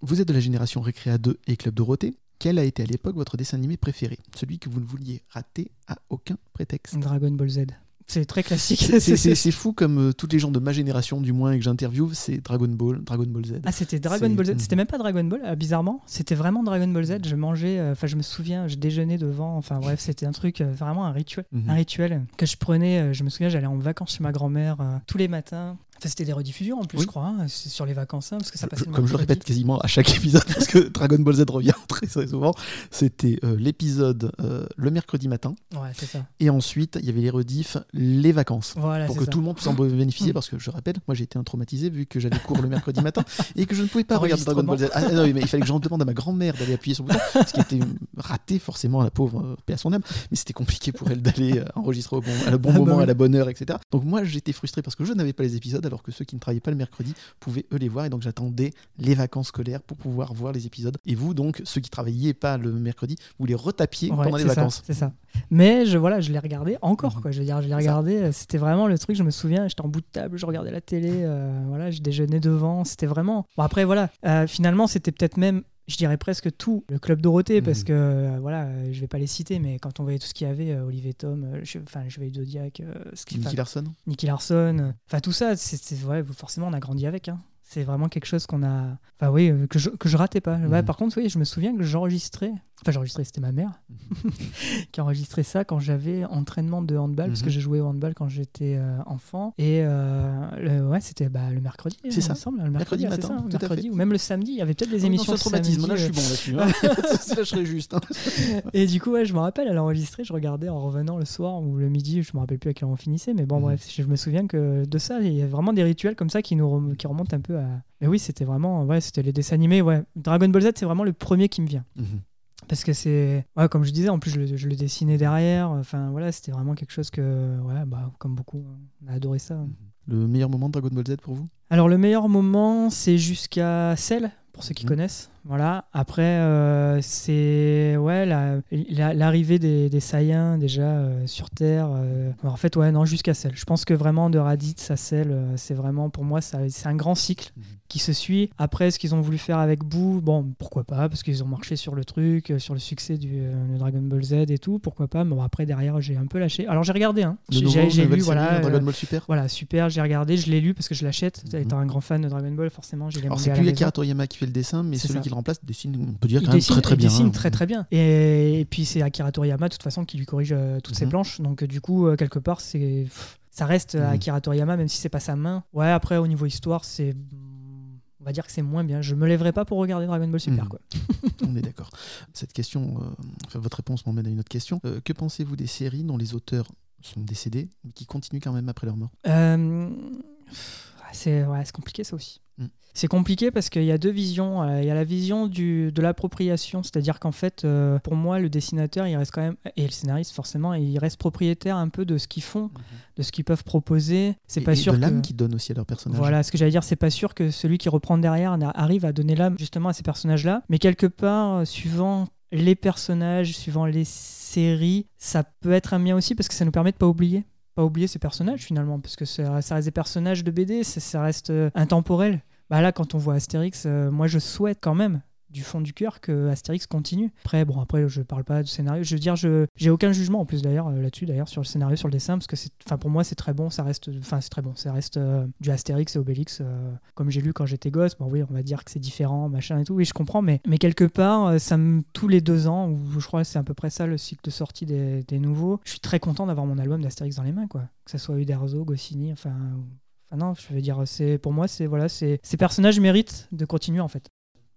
Vous êtes de la génération Récréa 2 et Club Dorothée. Quel a été à l'époque votre dessin animé préféré? Celui que vous ne vouliez rater à aucun prétexte Dragon Ball Z c'est très classique C'est- fou comme euh, toutes les gens de ma génération, du moins, et que j'interviewe, c'est Dragon Ball, Dragon Ball Z. Ah, c'était Dragon Ball Z. C'était même pas Dragon Ball, euh, bizarrement. C'était vraiment Dragon Ball Z. Je mangeais, euh, enfin, je me souviens, je déjeunais devant. Enfin, bref, c'était un truc, euh, vraiment un rituel. Mhm. Un rituel que je prenais. je me souviens, j'allais en vacances chez ma grand-mère tous les matins. C'était des rediffusions en plus, Oui. je crois, hein, sur les vacances, hein, parce que ça passait Je- comme je le répète quasiment à chaque épisode, parce que Dragon Ball Z revient très, très souvent, c'était euh, l'épisode euh, le mercredi matin, Ouais, c'est ça. et ensuite il y avait les rediffs les vacances. Voilà, pour que ça. tout le monde puisse en bénéficier, parce que je rappelle, moi j'ai été un traumatisé vu que j'avais cours le mercredi matin et que je ne pouvais pas regarder Dragon Ball Z. Ah, non, mais il fallait que j'en demande à ma grand-mère d'aller appuyer sur le bouton, ce qui était raté forcément à la pauvre, euh, paix à son âme, mais c'était compliqué pour elle d'aller euh, enregistrer au bon, à le bon Ah bah moment, oui. à la bonne heure, etc. Donc moi j'étais frustré parce que je n'avais pas les épisodes, alors que ceux qui ne travaillaient pas le mercredi pouvaient eux les voir, et donc j'attendais les vacances scolaires pour pouvoir voir les épisodes. Et vous donc, ceux qui travaillaient pas le mercredi, vous les retapiez Ouais, pendant les c'est ça, vacances. C'est ça. Mais je voilà, je l'ai regardé encore Mhm. quoi. Je veux dire, je l'ai ça. regardé. euh, C'était vraiment le truc. Je me souviens, j'étais en bout de table, je regardais la télé. euh, voilà, je déjeunais devant. C'était vraiment. Bon après voilà. euh, finalement, c'était peut-être même. Je dirais presque tout le club Dorothée parce Mhm. que euh, voilà, euh, je vais pas les citer, mais quand on voyait tout ce qu'il y avait, euh, Olivier Tom, euh, je- enfin le Chevalier Zodiac, euh, ce qui Nicky Larson Nicky Larson, euh, enfin tout ça, c'est ouais, forcément on a grandi avec. hein. C'est vraiment quelque chose qu'on a, enfin oui, que je, que je ratais pas. Ouais, Mhm. par contre, oui, je me souviens que j'enregistrais, enfin j'enregistrais, c'était ma mère qui enregistrait ça quand j'avais entraînement de handball, parce que Mhm. j'ai joué au handball quand j'étais euh, enfant. Et euh, le- ouais, c'était bah, le mercredi, C'est ça. semble, le Mercredi mercredi, matin, ça, tout à mercredi, ou même le samedi. Il y avait peut-être des oui, émissions non, un traumatisme, samedi, là je euh, suis bon là-dessus. Hein. là je serais juste. hein. et du coup, ouais, je me rappelle, elle enregistrait, je regardais en revenant le soir ou le midi, je me rappelle plus à quelle heure on finissait, mais bon, Mhm. bref, je me souviens que de ça, il y a vraiment des rituels comme ça qui nous rem- qui remontent un peu à. Mais oui, c'était vraiment, ouais, c'était les dessins animés, ouais. Dragon Ball Z, c'est vraiment le premier qui me vient. Mhm. Parce que c'est. Ouais, comme je disais, en plus, je le, je le dessinais derrière. Enfin, voilà, c'était vraiment quelque chose que. Ouais, bah, comme beaucoup, on a adoré ça. Le meilleur moment de Dragon Ball Z pour vous? Alors, le meilleur moment, c'est jusqu'à Cell, pour ceux qui Mhm. connaissent. Voilà. Après, euh, c'est ouais la- la- l'arrivée des, des Saiyans déjà euh, sur Terre. euh, en fait, ouais, non, jusqu'à Cell. Je pense que vraiment de Raditz à Cell, euh, c'est vraiment pour moi, c'est un grand cycle Mhm. qui se suit. Après, ce qu'ils ont voulu faire avec Boo, bon, pourquoi pas, parce qu'ils ont marché sur le truc, sur le succès du de Dragon Ball Z et tout, pourquoi pas. Mais bon, après, derrière, j'ai un peu lâché. Alors, j'ai regardé, hein. J'ai lu, voilà. Dragon Ball Super. voilà, super, j'ai regardé, je l'ai lu parce que je l'achète. Mhm. Étant un grand fan de Dragon Ball, forcément, j'ai Alors c'est plus. Akira Toriyama qui fait le dessin, mais C'est celui ça. qui le remplace dessine, on peut dire quand même dessine, très très il bien. dessine hein. très très bien. Et, et puis c'est Akira Toriyama de toute façon qui lui corrige euh, toutes ses Mhm. planches. Donc euh, du coup, euh, quelque part, c'est ça reste Mhm. Akira Toriyama, même si c'est pas sa main. Ouais, après au niveau histoire, c'est on va dire que c'est moins bien. Je me lèverai pas pour regarder Dragon Ball Super Mhm. quoi. On est d'accord. Cette question, euh, enfin, votre réponse m'emmène à une autre question. Euh, que pensez-vous des séries dont les auteurs sont décédés, mais qui continuent quand même après leur mort? Euh, c'est ouais, compliqué ça aussi. Mm. C'est compliqué parce qu'il y a deux visions. Euh, Il y a la vision du, de l'appropriation, c'est-à-dire qu'en fait, euh, pour moi, le dessinateur, il reste quand même, et le scénariste forcément, il reste propriétaire un peu de ce qu'ils font, de ce qu'ils peuvent proposer. C'est pas et sûr de l'âme qu'ils donnent aussi à leurs personnages. Voilà, ce que j'allais dire, c'est pas sûr que celui qui reprend derrière arrive à donner l'âme justement à ces personnages-là. Mais quelque part, euh, suivant les personnages, suivant les séries, ça peut être un bien aussi parce que ça nous permet de pas oublier. Pas oublier ces personnages finalement, parce que ça, reste des personnages de BD, ça, ça reste euh, intemporel. Bah là, quand on voit Astérix, euh, moi je souhaite quand même du fond du cœur que Astérix continue. Après, bon, après, je parle pas de scénario. Je veux dire, je j'ai aucun jugement en plus d'ailleurs euh, là-dessus, d'ailleurs sur le scénario, sur le dessin, parce que enfin pour moi c'est très bon, ça reste, enfin c'est très bon, ça reste euh, du Astérix et Obélix, euh, comme j'ai lu quand j'étais gosse. Bon oui, on va dire que c'est différent, machin et tout. Oui, je comprends, mais mais quelque part, ça me tous les deux ans, ou je crois que c'est à peu près ça le cycle de sortie des, des nouveaux. Je suis très content d'avoir mon album d'Astérix dans les mains, quoi. Que ça soit Uderzo, Goscinny, enfin. Enfin non, je veux dire, c'est pour moi, c'est voilà, c'est ces personnages méritent de continuer en fait.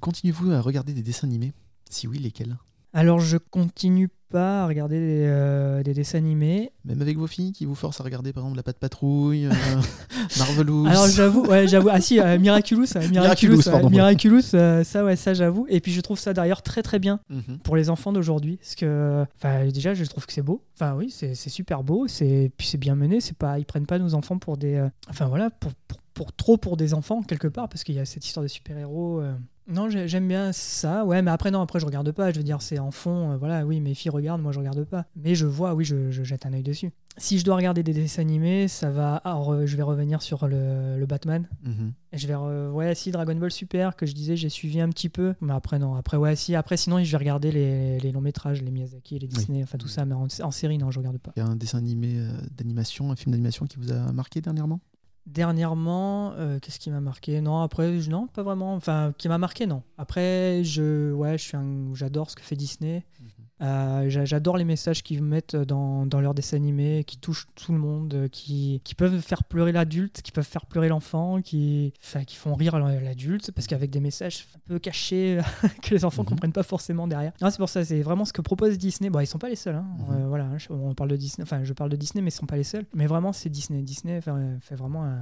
Continuez-vous à regarder des dessins animés? Si oui, lesquels? Alors je continue pas à regarder des, euh, des dessins animés. Même avec vos filles qui vous forcent à regarder par exemple La Patte Patrouille, euh, Marvelous Alors j'avoue, ouais, j'avoue. Ah si, euh, Miraculous, Miraculous, Miraculous, pardon. Miraculous, ça ouais, ça j'avoue. Et puis je trouve ça d'ailleurs très très bien Mhm. pour les enfants d'aujourd'hui, parce que, enfin déjà je trouve que c'est beau. Enfin oui, c'est super beau, c'est puis c'est bien mené. C'est pas, ils prennent pas nos enfants pour des, enfin voilà, pour, pour, pour trop pour des enfants quelque part, parce qu'il y a cette histoire de super héros. Non, j'ai- j'aime bien ça. Ouais, mais après non, après je regarde pas. Je veux dire, c'est en fond. euh, voilà, oui, mes filles regardent, moi je regarde pas. Mais je vois, oui, je, je jette un œil dessus. Si je dois regarder des dessins animés, ça va. Alors, euh, je vais revenir sur le, le Batman. Et Je vais re- ouais si Dragon Ball Super que je disais j'ai suivi un petit peu mais après non après ouais si après sinon je vais regarder les, les longs métrages les Miyazaki les Disney enfin tout ça mais en, en série non je regarde pas Il y a un dessin animé euh, d'animation, un film d'animation qui vous a marqué dernièrement? Dernièrement euh, qu'est-ce qui m'a marqué? Non après non pas vraiment. Enfin qui m'a marqué non. Après je ouais je suis j'adore ce que fait Disney Euh, j'a- J'adore les messages qu'ils mettent dans, dans leurs dessins animés, qui touchent tout le monde, qui, qui peuvent faire pleurer l'adulte, qui peuvent faire pleurer l'enfant, qui, enfin, qui font rire l'adulte, parce qu'avec des messages un peu cachés que les enfants Mhm. comprennent pas forcément derrière. C'est pour ça, c'est vraiment ce que propose Disney. Bon, ils sont pas les seuls, hein. Mhm. Euh, voilà, hein, je- on parle de Disney, enfin, je parle de Disney, mais ils sont pas les seuls. Mais vraiment, c'est Disney. Disney fait, fait vraiment un.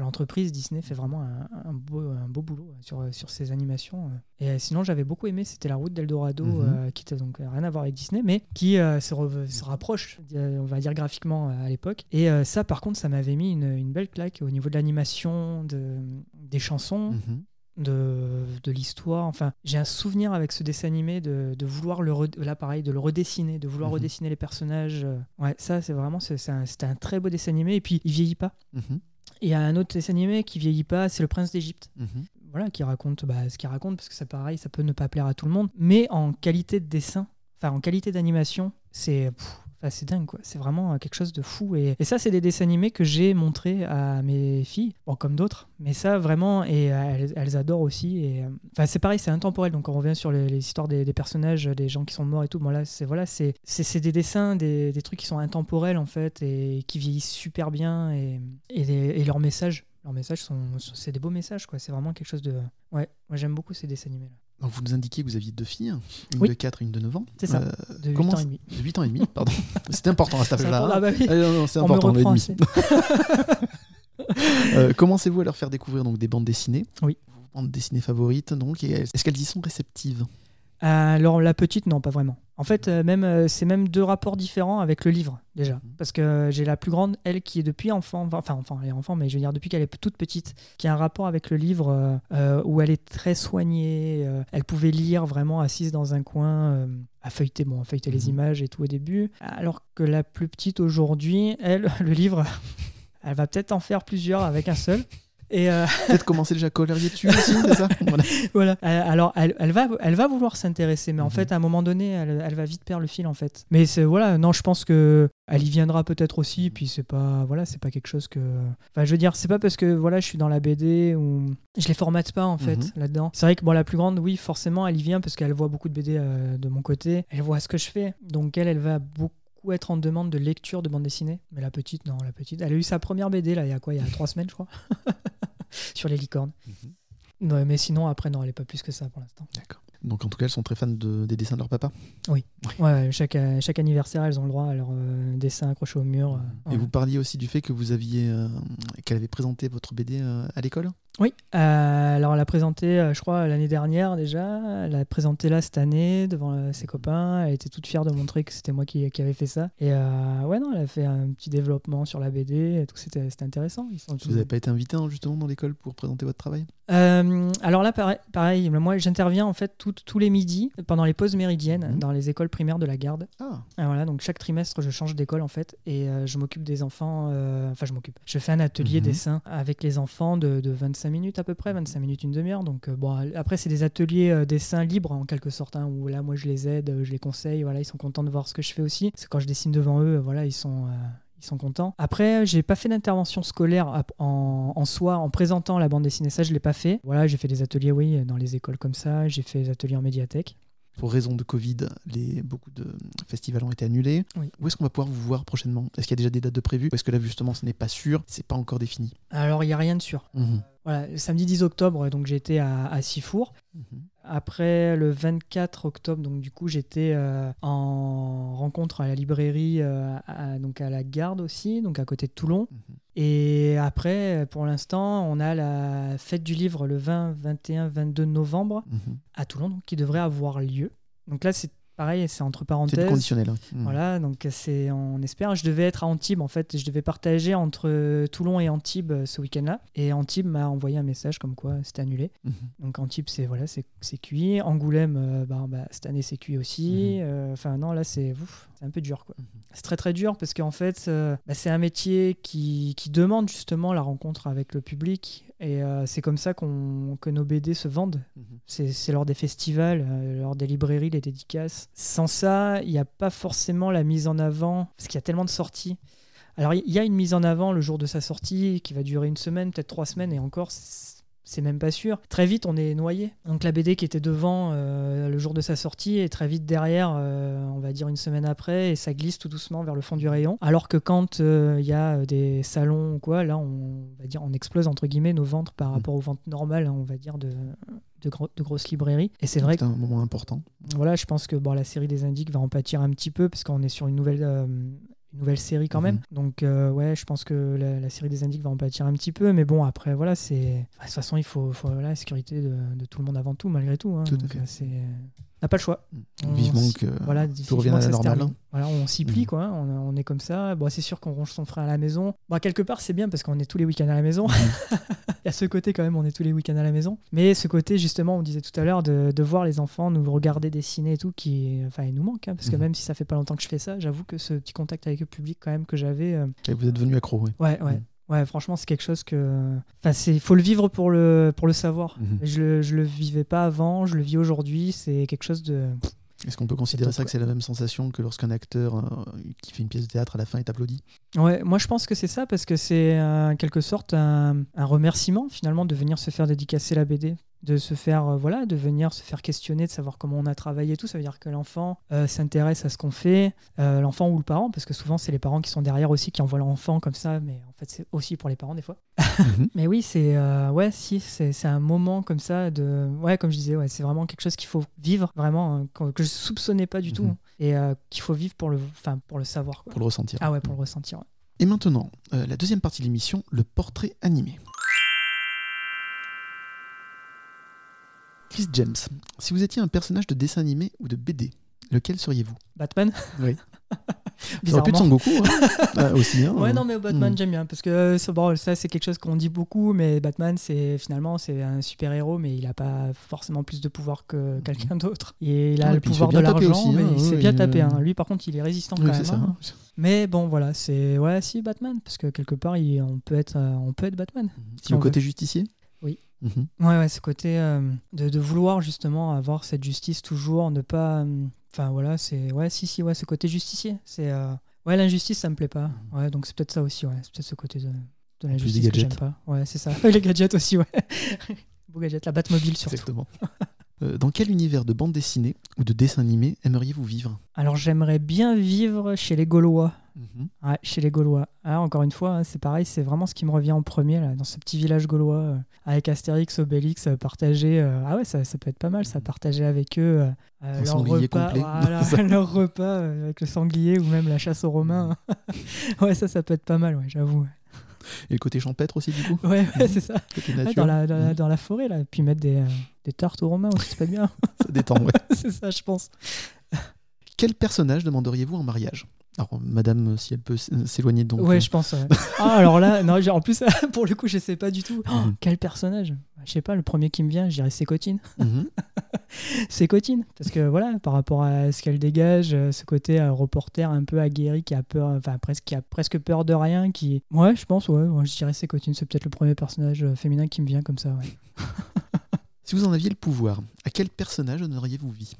L'entreprise Disney fait vraiment un, un beau, un beau boulot sur, sur ces animations. Et euh, sinon, j'avais beaucoup aimé, c'était La Route d'Eldorado, euh, qui était donc euh, rien à voir avec Disney, mais qui euh, se, rapproche, euh, on va dire graphiquement euh, à l'époque. Et euh, ça, par contre, ça m'avait mis une, une belle claque au niveau de l'animation, de, des chansons, Mhm. de, de l'histoire. Enfin, j'ai un souvenir avec ce dessin animé de, de vouloir le re- là pareil, de le redessiner, de vouloir Mhm. redessiner les personnages. euh. Ouais, ça c'est vraiment c'est c'est un, c'était un très beau dessin animé et puis il vieillit pas. Mhm. Et il y a un autre dessin animé qui vieillit pas, c'est Le Prince d'Égypte. Mhm. Voilà, qui raconte bah, ce qu'il raconte parce que c'est pareil, ça peut ne pas plaire à tout le monde, mais en qualité de dessin, enfin en qualité d'animation, c'est c'est dingue quoi. C'est vraiment euh, quelque chose de fou et, ça c'est des dessins animés que j'ai montré à mes filles, bon comme d'autres, mais ça vraiment et euh, elles, adorent aussi et euh, enfin c'est pareil, c'est intemporel donc on revient sur les, histoires des, personnages, des gens qui sont morts et tout. Bon là c'est voilà c'est c'est des dessins, des, des trucs qui sont intemporels en fait et qui vieillissent super bien et et, et leurs messages leurs messages sont, sont- c'est des beaux messages quoi. C'est vraiment quelque chose de ouais. Moi j'aime beaucoup ces dessins animés là. Donc vous nous indiquiez que vous aviez deux filles, une Oui. de 4 et une de 9 ans. C'est ça. Euh, De 8 comment ans et demi. de 8 ans et demi, pardon. C'était important à cet C'est âge-là. important. Ah bah oui. Ah, non, non, c'est important, le demi. Euh, Commencez-vous à leur faire découvrir donc des bandes dessinées? Oui. Vos bandes dessinées favorites, donc, est-ce qu'elles y sont réceptives? Alors la petite, non, pas vraiment. En fait, euh, même euh, c'est même deux rapports différents avec le livre déjà, Mhm. parce que j'ai la plus grande, elle qui est depuis enfant, enfin enfant, elle est enfant, mais je veux dire depuis qu'elle est toute petite, qui a un rapport avec le livre euh, euh, où elle est très soignée, euh, elle pouvait lire vraiment assise dans un coin, euh, à feuilleter, bon, à feuilleter les Mhm. images et tout au début, alors que la plus petite aujourd'hui, elle, le livre, elle va peut-être en faire plusieurs avec un seul. Et euh, Peut-être commencer déjà à colorier dessus aussi, c'est ça Voilà. voilà. Alors, elle, elle va, elle va vouloir s'intéresser, mais en Mhm. fait, à un moment donné, elle, elle va vite perdre le fil, en fait. Mais voilà, non, je pense que elle y viendra peut-être aussi. Puis c'est pas, voilà, c'est pas quelque chose que. Enfin, je veux dire, c'est pas parce que voilà, je suis dans la BD ou je les formate pas en fait Mhm. là-dedans. C'est vrai que bon, la plus grande, oui, forcément, elle y vient parce qu'elle voit beaucoup de BD euh, de mon côté. Elle voit ce que je fais, donc elle, elle va beaucoup être en demande de lecture de bande dessinée. Mais la petite, non, la petite, elle a eu sa première BD là, il y a quoi, il y a trois semaines, je crois, sur les licornes. Mhm. Ouais, mais sinon, après, non, elle est pas plus que ça pour l'instant. D'accord. Donc en tout cas, elles sont très fans de- des dessins de leur papa. Ouais, chaque, euh, chaque anniversaire, elles ont le droit à leur euh, dessin accroché au mur. euh, Et ouais. vous parliez aussi du fait que vous aviez, euh, qu'elle avait présenté votre BD à l'école? Oui, alors elle a présenté, je crois, l'année dernière déjà. Elle a présenté là cette année devant ses copains. Elle était toute fière de montrer que c'était moi qui, qui avais fait ça. Et ouais, non, elle a fait un petit développement sur la BD et tout. C'était intéressant. Ils sont Vous n'avez pas été invité hein, justement dans l'école pour présenter votre travail? Alors là, pareil, pareil, moi j'interviens en fait tout- tous les midis pendant les pauses méridiennes Mhm. dans les écoles primaires de la garde. Ah, Ah, voilà, donc chaque trimestre, je change d'école en fait et euh, je m'occupe des enfants. euh, Enfin, je m'occupe. Je fais un atelier Mhm. dessin avec les enfants de, de 25 minutes à peu près, 25 minutes, une demi-heure. Donc, euh, bon, après, c'est des ateliers dessin libres en quelque sorte, hein, où là, moi, je les aide, je les conseille. Voilà, ils sont contents de voir ce que je fais aussi. C'est quand je dessine devant eux, voilà, ils sont. Ils sont contents. Après, j'ai pas fait d'intervention scolaire en, en soi, en présentant la bande dessinée. Ça, je l'ai pas fait. Voilà, j'ai fait des ateliers, oui, dans les écoles comme ça. J'ai fait des ateliers en médiathèque. pour raison de Covid, les, beaucoup de festivals ont été annulés. Oui. Où est-ce qu'on va pouvoir vous voir prochainement? Est-ce qu'il y a déjà des dates de prévues? Ou est-ce que là justement ce n'est pas sûr? C'est pas encore défini? Alors, il y a rien de sûr. Mhm. Voilà, samedi 10 octobre, donc j'étais à, à Sifour. Mhm. Après le 24 octobre, donc du coup j'étais euh, en rencontre à la librairie, euh, à- donc à la Garde aussi, donc à côté de Toulon. Mhm. Et après, pour l'instant, on a la fête du livre le 20, 21, 22 novembre Mhm. à Toulon, donc, qui devrait avoir lieu. Donc là, c'est pareil, c'est entre C'est parenthèses. conditionnel. hein. Mhm. Voilà, donc c'est, on espère. Je devais être à Antibes en fait, je devais partager entre Toulon et Antibes euh, ce week-end-là. Et Antibes m'a envoyé un message comme quoi c'était annulé. Mhm. Donc Antibes, c'est voilà, c'est, c'est cuit. Angoulême, euh, bah, bah, cette année c'est cuit aussi. Mhm. Euh, Enfin non, là c'est, c'est un peu dur quoi. Mhm. C'est très très dur parce qu'en fait, euh, bah, c'est un métier qui, qui demande justement la rencontre avec le public. Et euh, c'est comme ça qu'on, que nos BD se vendent. Mhm. C'est c'est lors des festivals, euh, lors des librairies, les dédicaces. Sans ça, il n'y a pas forcément la mise en avant, parce qu'il y a tellement de sorties. Alors, il y a une mise en avant le jour de sa sortie qui va durer une semaine, peut-être trois semaines, et encore, c'est même pas sûr. Très vite, on est noyé. Donc, la BD qui était devant euh, le jour de sa sortie est très vite derrière, euh, on va dire une semaine après, et ça glisse tout doucement vers le fond du rayon. Alors que quand euh, il y a des salons ou quoi, là, on va dire, on explose entre guillemets nos ventes par rapport aux ventes normales, hein, on va dire, de, de, gros- de grosses librairies. Et c'est vrai que C'est un moment important. voilà, je pense que bon, la série des Indiques va en pâtir un petit peu parce qu'on est sur une nouvelle, euh, une nouvelle série quand Mhm. même. Donc euh, ouais, je pense que la, la série des Indiques va en pâtir un petit peu. Mais bon, après voilà, c'est de toute façon il faut, la sécurité de, de tout le monde avant tout malgré tout. hein. Tout à fait. N'a pas le choix. On Vivement que Voilà, tout revienne à la normale. termine. Voilà, on s'y plie Mhm. quoi. On, on est comme ça. Bon, c'est sûr qu'on range son frein à la maison. Bon, quelque part c'est bien parce qu'on est tous les week-ends à la maison. Mhm. Il y a ce côté quand même, on est tous les week-ends à la maison. Mais ce côté, justement, on disait tout à l'heure, de, de voir les enfants nous regarder dessiner et tout, qui, enfin, il nous manque. hein, parce que Mhm. même si ça fait pas longtemps que je fais ça, j'avoue que ce petit contact avec le public, quand même, que j'avais. euh, Et vous êtes devenu accro, oui. ouais, ouais. Ouais, franchement, c'est quelque chose que. Enfin, il faut le vivre pour le, pour le savoir. Mhm. Je, le, je le vivais pas avant, je le vis aujourd'hui. C'est quelque chose de. Est-ce qu'on peut considérer ça que c'est la même sensation que lorsqu'un acteur euh, qui fait une pièce de théâtre à la fin est applaudi? Ouais, moi je pense que c'est ça parce que c'est euh, en quelque sorte un, un remerciement finalement de venir se faire dédicacer la BD, de se faire euh, voilà, de venir se faire questionner, de savoir comment on a travaillé et tout. Ça veut dire que l'enfant euh, s'intéresse à ce qu'on fait, euh, l'enfant ou le parent, parce que souvent c'est les parents qui sont derrière aussi qui envoient leur enfant comme ça, mais en fait c'est aussi pour les parents des fois. Mhm. Mais oui, c'est ouais, si, c'est c'est un moment comme ça de ouais, comme je disais, ouais, c'est vraiment quelque chose qu'il faut vivre vraiment hein, que, je soupçonnais pas du tout Mhm. hein, et qu'il faut vivre pour le, enfin pour le savoir. quoi. pour le ressentir. Ah ouais, pour le ressentir. ouais. Et maintenant, la deuxième partie de l'émission, le portrait animé. Chris James, si vous étiez un personnage de dessin animé ou de BD, lequel seriez-vous? Batman Oui. Aurait pu être Son Goku hein. Ah, aussi. hein. Ouais, non, mais Batman, Hmm. j'aime bien. Parce que euh, bon, ça, c'est quelque chose qu'on dit beaucoup, mais Batman, c'est finalement, c'est un super-héros, mais il n'a pas forcément plus de pouvoir que quelqu'un d'autre. Et il a Ouais, le Hmm. pouvoir de l'argent, aussi, mais hein, il s'est bien tapé. hein. Lui, par contre, il est résistant Oui, quand même. ça. hein. Mais bon, voilà, c'est. Ouais, si, Batman. Parce que quelque part, il- on, peut être, euh, on peut être Batman. Si le on côté justicier? Mhm. Ouais, ouais, ce côté euh, de, de vouloir justement avoir cette justice toujours, ne pas. euh, Enfin voilà, c'est. Ouais, si, si, ouais, ce côté justicier. C'est. euh, Ouais, l'injustice, ça me plaît pas. Ouais, donc c'est peut-être ça aussi, ouais. C'est peut-être ce côté de, de l'injustice que j'aime pas. Ouais, c'est ça. les gadgets aussi, ouais. Beau gadget, la Batmobile surtout. Exactement. Dans quel univers de bande dessinée ou de dessin animé aimeriez-vous vivre? Alors j'aimerais bien vivre chez les Gaulois. Mhm. Ouais, chez les Gaulois. Ah, encore une fois, hein, c'est pareil, c'est vraiment ce qui me revient en premier, là, dans ce petit village gaulois, euh, avec Astérix, Obélix, euh, partager. euh, ah ouais, ça, ça peut être pas mal, ça, partager avec eux euh, leur repas, voilà, leur repas avec le sanglier ou même la chasse aux Romains. ouais, ça, ça peut être pas mal, ouais, j'avoue. Et le côté champêtre aussi, du coup? Ouais, ouais, c'est ça. Ouais, dans, la, dans, la, Mhm. dans la forêt, là, puis mettre des, euh, des tartes aux Romains aussi, c'est pas bien. Ça détend, ouais. c'est ça, je pense. Quel personnage demanderiez-vous en mariage? Alors, madame, si elle peut s- s'éloigner donc. ouais, euh, je pense. ouais. Ah, alors là, non, en plus, pour le coup, je sais pas du tout. Oh, Mhm. quel personnage? Je sais pas, le premier qui me vient, je dirais Sécotine. mhm. Sécotine, parce que voilà, par rapport à ce qu'elle dégage, euh, ce côté euh, reporter un peu aguerri qui a peur, enfin presque, qui a presque peur de rien, qui. Ouais, je pense, ouais, ouais, je dirais Sécotine, c'est peut-être le premier personnage euh, féminin qui me vient comme ça, ouais. Si vous en aviez le pouvoir, à quel personnage donneriez-vous vie?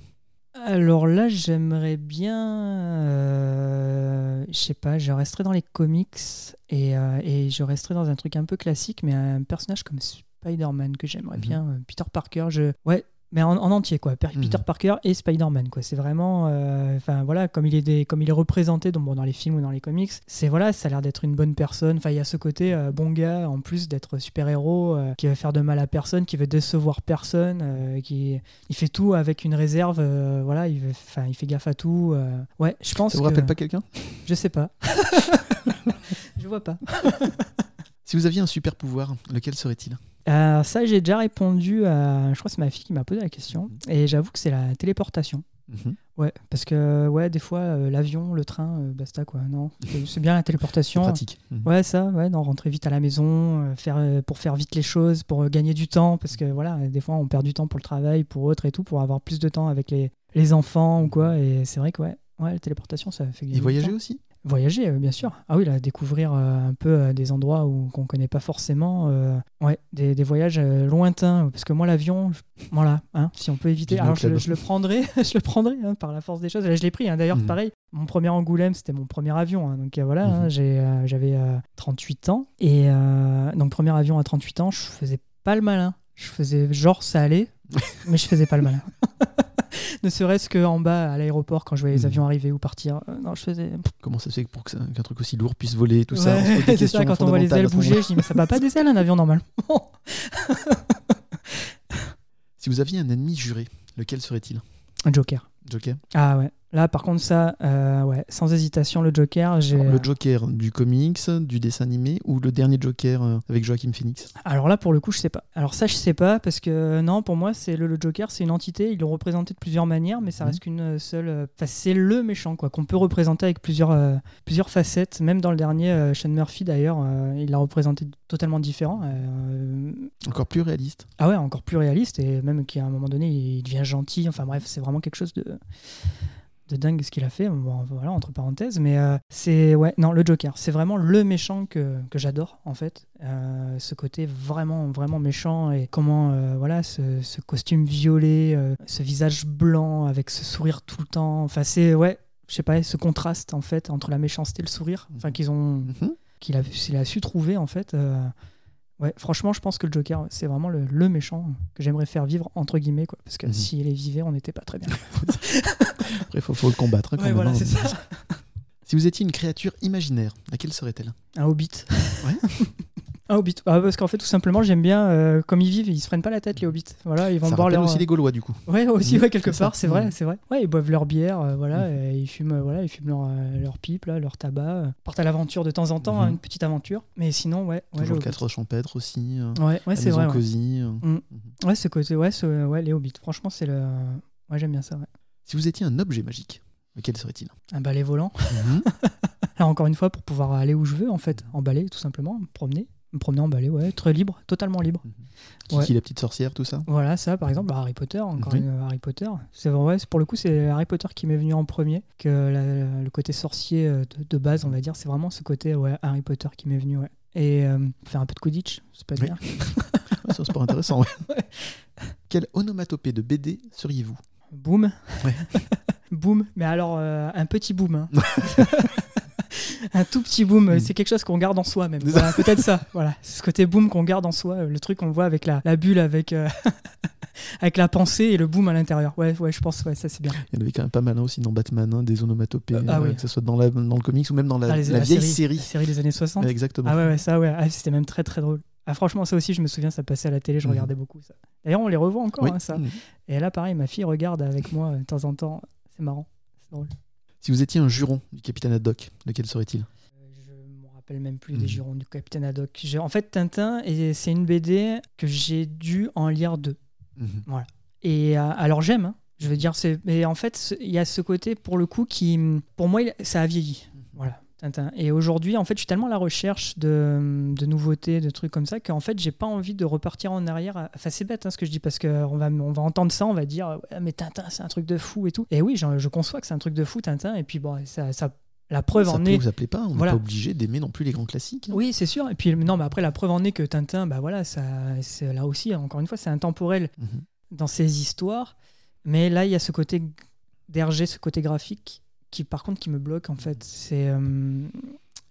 Alors là, j'aimerais bien. euh, je sais pas, je resterai dans les comics et, euh, et je resterai dans un truc un peu classique, mais un personnage comme Spider-Man que j'aimerais Mhm. bien. euh, Peter Parker, je. Ouais. Mais en, en entier, quoi. Mhm. Peter Parker et Spider-Man, quoi. C'est vraiment. euh, Enfin, voilà, comme il, est des, comme il est représenté bon, dans les films ou dans les comics, c'est voilà, ça a l'air d'être une bonne personne. Enfin, il y a ce côté euh, bon gars, en plus d'être super-héros, euh, qui va faire de mal à personne, qui veut décevoir personne, qui il fait tout avec une réserve. voilà, il, veut- enfin, il fait gaffe à tout. Ouais, je pense Ça vous que. rappelle pas quelqu'un? Je sais pas. je vois pas. Si vous aviez un super pouvoir, lequel serait-il? Euh, ça, j'ai déjà répondu à. Je crois que c'est ma fille qui m'a posé la question. Et j'avoue que c'est la téléportation. Mhm. Ouais, parce que ouais, des fois, euh, l'avion, le train, euh, basta quoi. Non, c'est- bien la téléportation. Pratique. Mhm. Ouais, ça, ouais, non, rentrer vite à la maison, faire, pour faire vite les choses, pour gagner du temps, parce que voilà, des fois on perd du temps pour le travail, pour autre et tout, pour avoir plus de temps avec les, les enfants ou quoi. Et c'est vrai que ouais, ouais, la téléportation, ça fait gagner Et voyager aussi? Voyager, euh, bien sûr. Ah oui, là, découvrir euh, un peu euh, des endroits où qu'on connaît pas forcément. ouais, des, des voyages lointains. Parce que moi, l'avion, je- voilà, hein, si on peut éviter. Alors, je, le prendrai, je le prendrai hein, par la force des choses. Là, je l'ai pris. hein. D'ailleurs, Mhm. pareil, mon premier Angoulême, c'était mon premier avion. hein. donc euh, voilà, hein, Mhm. euh, j'avais euh, 38 ans. Et donc, premier avion à 38 ans, je faisais pas le malin. Je faisais genre ça allait, mais je faisais pas le malin. ne serait-ce qu'en bas à l'aéroport quand je voyais les Mhm. avions arriver ou partir. euh, non, je faisais Comment ça se fait que pour qu'un truc aussi lourd puisse voler, tout ça Ouais, c'est ça, quand on voit les ailes bouger, je dis, mais ça va pas des ailes un avion normal. Si vous aviez un ennemi juré, lequel serait-il? Un Joker. Joker? Ah ouais. Là, par contre, ça, euh, ouais, sans hésitation, le Joker, j'ai. Alors, Le Joker du comics, du dessin animé ou le dernier Joker euh, avec Joaquin Phoenix? Alors là, pour le coup, je sais pas. Alors ça, je sais pas parce que non, pour moi, c'est le, le Joker, c'est une entité. Ils l'ont représenté de plusieurs manières, mais ça Mhm. reste qu'une seule. euh, Enfin, c'est le méchant, quoi, qu'on peut représenter avec plusieurs, euh, plusieurs facettes. Même dans le dernier, euh, Sean Murphy, d'ailleurs, euh, il l'a représenté totalement différent. euh, Encore plus réaliste. Ah ouais, encore plus réaliste et même qu'à un moment donné, il devient gentil. Enfin bref, c'est vraiment quelque chose de, de dingue ce qu'il a fait. Bon, voilà, entre parenthèses. Mais euh, c'est, ouais, non, le Joker, c'est vraiment le méchant que, que j'adore, en fait. Euh, ce côté vraiment, vraiment méchant et comment, euh, voilà, ce, ce costume violet, ce visage blanc avec ce sourire tout le temps. Enfin, c'est, ouais, je sais pas, ce contraste, en fait, entre la méchanceté et le sourire. Enfin, qu'ils ont Mhm. qu'il a, qu'il a su trouver en fait. Ouais, franchement, je pense que le Joker, c'est vraiment le, le méchant que j'aimerais faire vivre entre guillemets, quoi. Parce que Mhm. s'il est vivait, on n'était pas très bien. Après, il faut, faut le combattre. hein, quand Ouais, même, voilà, hein. c'est ça. Si vous étiez une créature imaginaire, laquelle serait-elle? Un hobbit. Ouais. Un hobbit. Ah, parce qu'en fait, tout simplement, j'aime bien, euh, comme ils vivent, ils se prennent pas la tête, les hobbits. Voilà, ils vont Ça boire leur. aussi les Gaulois, du coup. Ouais, aussi, ouais, quelque part, c'est vrai, Mhm. c'est vrai. Ouais, ils boivent leur bière, euh, voilà, Mhm. et ils fument, euh, voilà, ils fument leur, euh, leur pipe, là, leur tabac. euh, partent à l'aventure de temps en temps, hein, une petite aventure. Mais sinon, ouais, ouais, Toujours le le Hobbit. 4 champêtre aussi. euh, Ouais, ouais, c'est vrai. Ouais. cosy. euh. Ouais, ce côté, ouais, ce- ouais, les hobbits. Franchement, c'est le. Ouais, j'aime bien ça, ouais. Si vous étiez un objet magique, lequel serait-il? Un balai volant. Mhm. Là, encore une fois, pour pouvoir aller où je veux, en fait, en balai, tout simplement, me promener. Me promener en balai, ouais, très libre, totalement libre. Kiki Ouais. la petite sorcière, tout ça Voilà, ça, par exemple, bah, Harry Potter, encore Oui. une euh, Harry Potter. C'est vrai, pour le coup, c'est Harry Potter qui m'est venu en premier, que la- le côté sorcier euh, de, de base, on va dire, c'est vraiment ce côté, ouais, Harry Potter qui m'est venu, ouais. Et euh, faire un peu de Quidditch, c'est pas Oui. bien. C'est un sport intéressant, ouais. Quelle onomatopée de BD seriez-vous? Boum. Ouais. boum, mais alors euh, un petit boum. hein. un tout petit boum, Mm. c'est quelque chose qu'on garde en soi même. Voilà, peut-être ça. Voilà, c'est ce côté boum qu'on garde en soi, euh, le truc qu'on voit avec la, la bulle, avec, euh, avec la pensée et le boom à l'intérieur. Ouais, ouais, je pense, ouais, ça c'est bien. Il y en avait quand même pas mal hein, aussi dans Batman, hein, des onomatopées, Euh, ah euh, oui. que ce soit dans, la, dans le comics ou même dans la, Ah, les- la vieille série, série. la série des années 60. Ouais, Exactement. Ah ouais, ouais, ça, ouais, Ah, c'était même très très drôle. Ah, franchement, ça aussi, je me souviens, ça passait à la télé, je Mhm. regardais beaucoup ça. D'ailleurs, on les revoit encore, Oui. hein, ça. Mhm. Et là, pareil, ma fille regarde avec moi euh, de temps en temps. C'est marrant, c'est drôle. Si vous étiez un juron du capitaine Haddock, lequel serait-il Je me rappelle même plus Mhm. des jurons du Capitaine Haddock. En fait, Tintin, et c'est une BD que j'ai dû en lire deux. Mhm. Et euh, alors j'aime, hein. je veux dire, c'est. Mais en fait, il y a ce côté pour le coup qui, pour moi, il- ça a vieilli. Voilà. Tintin. Et aujourd'hui, en fait, je suis tellement à la recherche de, de nouveautés, de trucs comme ça, qu'en fait, j'ai pas envie de repartir en arrière. Enfin, c'est bête hein, ce que je dis, parce qu'on va, on va entendre ça, on va dire, ouais, mais Tintin, c'est un truc de fou et tout. Et oui, je, je conçois que c'est un truc de fou, Tintin, et puis bon, ça, ça- la preuve Ça en est. ou ça plaît pas, on n'est Voilà. pas obligé d'aimer non plus les grands classiques. hein. Oui, c'est sûr. Et puis, non, mais après, la preuve en est que Tintin, bah voilà, ça, c'est là aussi, encore une fois, c'est intemporel Mhm. dans ses histoires. Mais là, il y a ce côté d'Hergé, ce côté graphique, qui par contre, qui me bloque en fait. C'est. euh,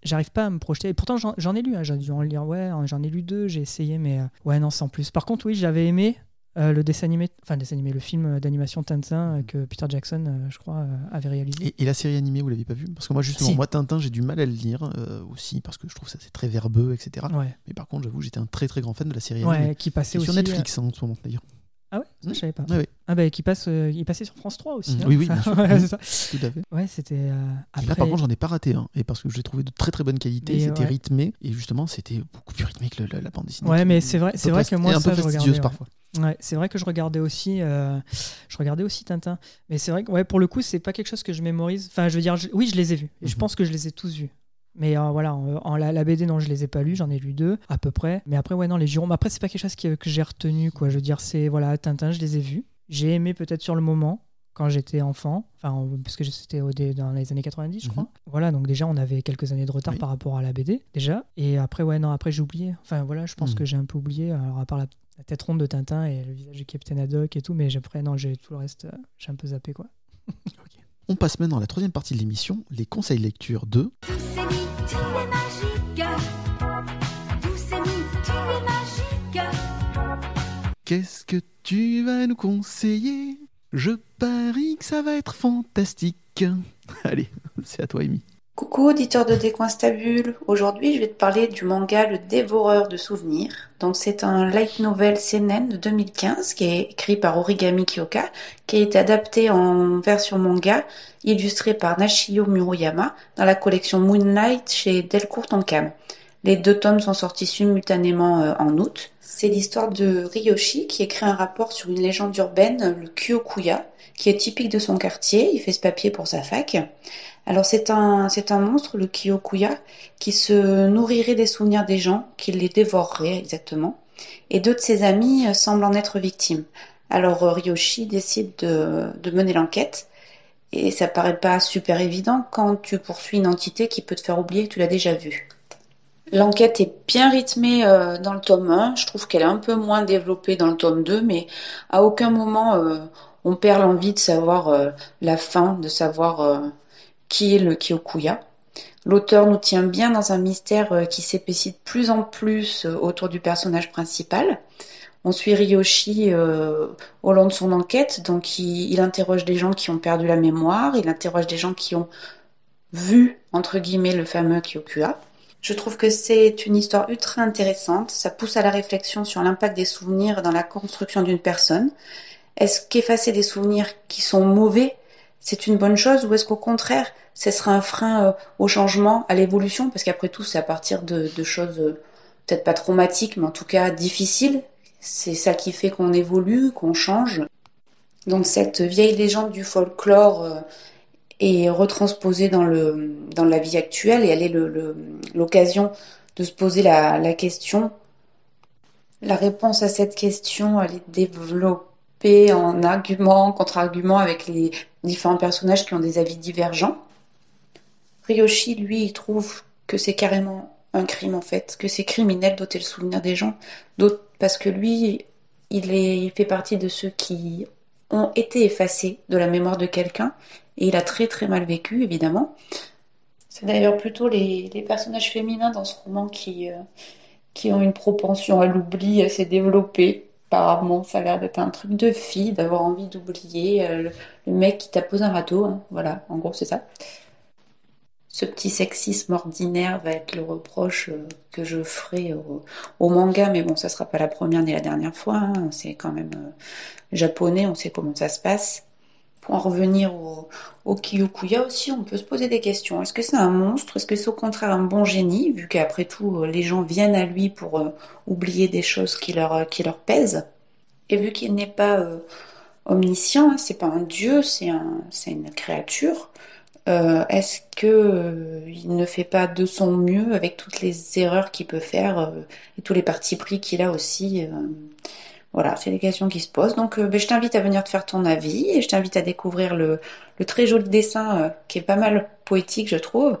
J'arrive pas à me projeter. Et pourtant, j'en ai lu, hein, j'ai dû en lire, ouais, j'en ai lu deux, j'ai essayé, mais euh, ouais, non, sans plus. Par contre, oui, j'avais aimé euh, le dessin animé, enfin, le dessin animé, le film d'animation Tintin euh, que Peter Jackson, je crois, avait réalisé. Et, et la série animée, vous l'avez pas vue? Parce que moi, justement, Si. moi, Tintin, j'ai du mal à le lire aussi, parce que je trouve ça c'est très verbeux, etc. Ouais, Mais par contre, j'avoue, j'étais un très très grand fan de la série animée. ouais, qui passait aussi. sur Netflix hein, en ce moment, d'ailleurs. Ah ouais, ça, je savais pas. Ouais, ouais, Ah bah, qui passe, euh, il passait sur France 3 aussi. Hein. Oui, oui, bien sûr. Ouais, ça. tout à fait. Ouais, c'était. euh, après... là, par contre, j'en ai pas raté un. Et parce que je l'ai trouvé de très très bonne qualité, c'était rythmé. Et justement, c'était beaucoup plus rythmé que le- la, la bande dessinée. Ouais, mais c'est vrai, c'est vrai que moi, un ça, peu je regardais, parfois. Ouais, c'est vrai que je regardais aussi, euh, je regardais aussi Tintin. Mais c'est vrai que, ouais, pour le coup, c'est pas quelque chose que je mémorise. Enfin, je veux dire, je- oui, je les ai vus. Et je Mhm. pense que je les ai tous vus. Mais euh, voilà, en, en la, la BD, non, je les ai pas lus. J'en ai lu deux, à peu près. Mais après, ouais, non, les jurons. Mais après, c'est pas quelque chose qui- que j'ai retenu, quoi. Je veux dire, c'est, voilà, Tintin, je les ai vus. J'ai aimé peut-être sur le moment, quand j'étais enfant. Enfin, parce que c'était dans les années 90, je Mhm. crois. Voilà, donc déjà, on avait quelques années de retard Oui. par rapport à la BD, déjà. Et après, ouais, non, après, j'ai oublié. Enfin, voilà, je pense Mhm. que j'ai un peu oublié. Alors, à part la la tête ronde de Tintin et le visage du Capitaine Haddock et tout, mais après, non, j'ai tout le reste, euh, j'ai un peu zappé, quoi. On passe maintenant à la troisième partie de l'émission, les conseils lecture de. Qu'est-ce que tu vas nous conseiller? Je parie que ça va être fantastique. Allez, c'est à toi, Amy. Coucou auditeur de Décoinstabule, aujourd'hui je vais te parler du manga Le Dévoreur de souvenirs. Donc c'est un light novel seinen de 2015 qui est écrit par Origami Kyoka, qui a été adapté en version manga, illustré par Nashio Muruyama dans la collection Moonlight chez Delcourt Tonkam. Les deux tomes sont sortis simultanément euh, en août. C'est l'histoire de Ryoshi qui écrit un rapport sur une légende urbaine, le Kyokuya, qui est typique de son quartier. Il fait ce papier pour sa fac. Alors c'est un, c'est un monstre, le Kyokuya, qui se nourrirait des souvenirs des gens, qui les dévorerait exactement. Et deux de ses amis euh, semblent en être victimes. Alors euh, Ryoshi décide de, de mener l'enquête. Et ça paraît pas super évident quand tu poursuis une entité qui peut te faire oublier que tu l'as déjà vue. L'enquête est bien rythmée euh, dans le tome 1. Je trouve qu'elle est un peu moins développée dans le tome 2, mais à aucun moment euh, on perd l'envie de savoir euh, la fin, de savoir qui est le Kyokuya. L'auteur nous tient bien dans un mystère qui s'épaissit de plus en plus autour du personnage principal. On suit Ryoshi au long de son enquête, donc il, il interroge des gens qui ont perdu la mémoire, il interroge des gens qui ont vu, entre guillemets, le fameux Kyokuya. Je trouve que c'est une histoire ultra intéressante. Ça pousse à la réflexion sur l'impact des souvenirs dans la construction d'une personne. Est-ce qu'effacer des souvenirs qui sont mauvais, c'est une bonne chose ou est-ce qu'au contraire, ce sera un frein euh, au changement, à l'évolution? Parce qu'après tout, c'est à partir de, choses euh, peut-être pas traumatiques, mais en tout cas difficiles. C'est ça qui fait qu'on évolue, qu'on change. Donc cette vieille légende du folklore est retransposée dans, le, dans la vie actuelle et elle est l'occasion de se poser la, question. La réponse à cette question, elle est développée en argument, contre-argument avec les différents personnages qui ont des avis divergents. Ryoshi, lui, il trouve que c'est carrément un crime en fait, que c'est criminel d'ôter le souvenir des gens, parce que lui, il, est, il fait partie de ceux qui ont été effacés de la mémoire de quelqu'un et il a très très mal vécu évidemment. C'est d'ailleurs plutôt les, personnages féminins dans ce roman qui, euh, qui ont une propension à l'oubli assez développée. Apparemment, ça a l'air d'être un truc de fille, d'avoir envie d'oublier euh, le, mec qui t'a posé un râteau. Hein. Voilà, en gros, c'est ça. Ce petit sexisme ordinaire va être le reproche euh, que je ferai au, manga, mais bon, ça sera pas la première ni la dernière fois. Hein. C'est quand même euh, japonais, on sait comment ça se passe. Pour en revenir au, au aussi, on peut se poser des questions. Est-ce que c'est un monstre? Est-ce que c'est au contraire un bon génie, vu qu'après tout, les gens viennent à lui pour euh, oublier des choses qui leur, qui leur pèsent? Et vu qu'il n'est pas euh, omniscient, hein, c'est pas un dieu, c'est un, une créature, euh, est-ce que euh, il ne fait pas de son mieux avec toutes les erreurs qu'il peut faire euh, et tous les partis pris qu'il a aussi Voilà, c'est des questions qui se posent. Donc, ben, je t'invite à venir te faire ton avis et je t'invite à découvrir le, le, très joli dessin qui est pas mal poétique, je trouve,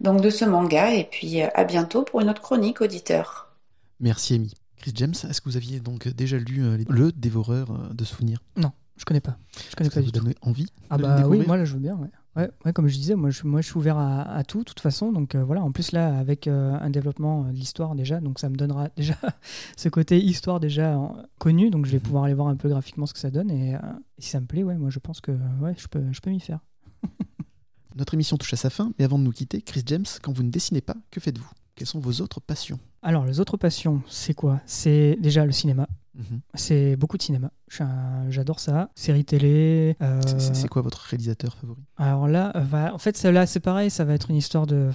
donc de ce manga. Et puis, à bientôt pour une autre chronique, auditeur. Merci, Amy. Chris James, est-ce que vous aviez donc déjà lu Le Dévoreur de souvenirs? Non, je connais pas. Je connais ça pas vous du tout. donne envie Ah bah oui, moi là je veux bien. Ouais. Ouais, ouais, comme je disais, moi je, moi, je suis ouvert à, à tout, de toute façon. Donc euh, voilà, en plus là, avec euh, un développement de l'histoire déjà, donc ça me donnera déjà ce côté histoire déjà euh, connu. Donc je vais pouvoir aller voir un peu graphiquement ce que ça donne. Et, euh, et si ça me plaît, ouais, moi je pense que ouais, je peux, je peux m'y faire. Notre émission touche à sa fin, mais avant de nous quitter, Chris James, quand vous ne dessinez pas, que faites-vous? Quelles sont vos autres passions? Alors, les autres passions, c'est quoi? C'est déjà le cinéma. Mhm. C'est beaucoup de cinéma. J'adore ça. Séries télé. euh, C'est- quoi votre réalisateur favori? Alors là, va- en fait, là, c'est pareil, ça va être une histoire de,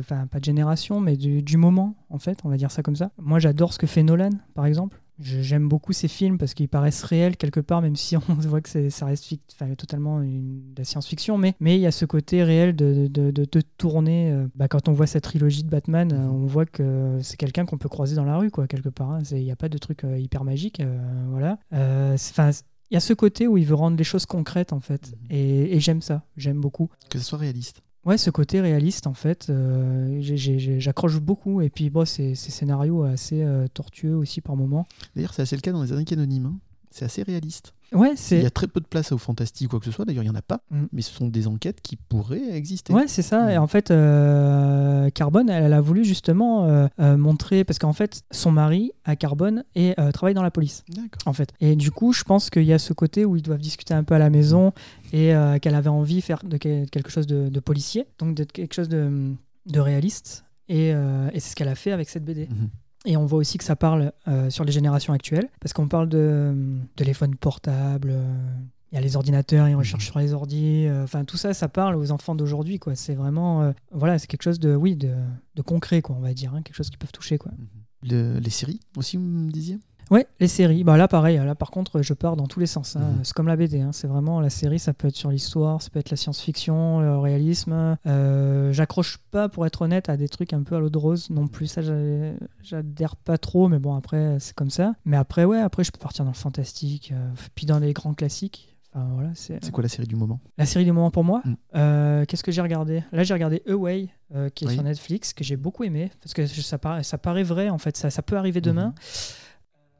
enfin, pas de génération, mais du, du moment, en fait, on va dire ça comme ça. Moi, j'adore ce que fait Nolan, par exemple. J'aime beaucoup ces films parce qu'ils paraissent réels quelque part, même si on voit que c'est- ça reste enfin, totalement une, de la science-fiction. Mais mais il y a ce côté réel de, de, de, de tourner. euh, bah, quand on voit cette trilogie de Batman, euh, on voit que c'est quelqu'un qu'on peut croiser dans la rue, quoi, quelque part. hein. Il n'y a pas de truc euh, hyper magique. euh, voilà. Euh, c'est- 'fin, il y a ce côté où il veut rendre les choses concrètes, en fait. Mhm. Et, et j'aime ça. J'aime beaucoup. Que ce soit réaliste. Ouais, ce côté réaliste, en fait, euh, j'accroche beaucoup. Et puis, bon, ces, ces scénarios assez euh, tortueux aussi par moments. D'ailleurs, c'est assez le cas dans les années anonymes. hein. C'est assez réaliste. Ouais, Il y c'est a très peu de place au fantastique ou quoi que ce soit. D'ailleurs, il n'y en a pas. Mm. Mais ce sont des enquêtes qui pourraient exister. ouais, c'est ça. Mm. Et en fait, euh, Carbone, elle, elle a voulu justement euh, euh, montrer. Parce qu'en fait, son mari, à Carbone, et, travaille dans la police. D'accord. en fait. Et du coup, je pense qu'il y a ce côté où ils doivent discuter un peu à la maison et qu'elle avait envie de faire de quelque chose de, de policier, donc de quelque chose de, de réaliste. Et, et c'est ce qu'elle a fait avec cette BD. Mhm. Et on voit aussi que ça parle euh, sur les générations actuelles, parce qu'on parle de de téléphone portable, euh, il y a les ordinateurs, ils recherchent sur les ordis, euh, enfin tout ça, ça parle aux enfants d'aujourd'hui, quoi. C'est vraiment, euh, voilà, c'est quelque chose de, oui, de, de concret, quoi, on va dire, hein, quelque chose qu'ils peuvent toucher, quoi. Mhm. Le- les séries aussi, vous me disiez? Ouais, les séries. Bah là, pareil. Là, par contre, je pars dans tous les sens. hein. Mhm. C'est comme la BD. hein. C'est vraiment la série. Ça peut être sur l'histoire, ça peut être la science-fiction, le réalisme. Euh, J'accroche pas, pour être honnête, à des trucs un peu à l'eau de rose non plus. Ça, j'a- j'adhère pas trop. Mais bon, après, c'est comme ça. Mais après, ouais, après, je peux partir dans le fantastique, euh, puis dans les grands classiques. Enfin, voilà, c'est quoi la série du moment? La série du moment pour moi? Mm. Euh, Qu'est-ce que j'ai regardé? Là, j'ai regardé Away, euh, qui est Oui. sur Netflix, que j'ai beaucoup aimé parce que ça paraît, ça paraît vrai en fait. Ça, ça peut arriver demain. Mhm.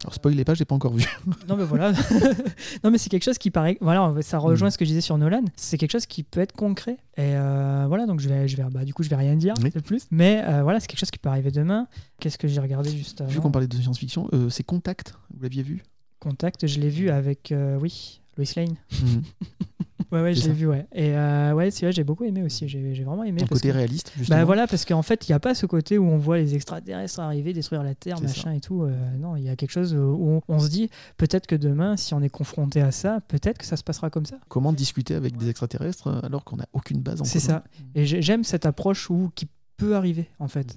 Alors, spoilez pas, j'ai pas encore vu. Non mais voilà. non mais c'est quelque chose qui paraît. Voilà, ça rejoint Mm. ce que je disais sur Nolan. C'est quelque chose qui peut être concret. Et euh, voilà, donc je vais, je vais, bah, du coup, je vais rien dire Oui. de plus. Mais euh, voilà, c'est quelque chose qui peut arriver demain. Qu'est-ce que j'ai regardé juste avant Vu qu'on parlait de science-fiction, euh, c'est Contact, vous l'aviez vu? Contact, je l'ai vu avec, oui, Lois Lane. Mhm. Ouais, ouais, C'est je l'ai vu, ouais. Et euh, ouais, celui-là, j'ai beaucoup aimé aussi. J'ai j'ai vraiment aimé. Ton parce côté que- réaliste, justement. Bah voilà, parce qu'en fait, il n'y a pas ce côté où on voit les extraterrestres arriver, détruire la Terre, C'est machin et tout. euh, non, il y a quelque chose où on, on se dit, peut-être que demain, si on est confronté à ça, peut-être que ça se passera comme ça. Comment discuter avec des extraterrestres euh, alors qu'on n'a aucune base en C'est ça. Et j'ai- j'aime cette approche où qui peut arriver, en fait.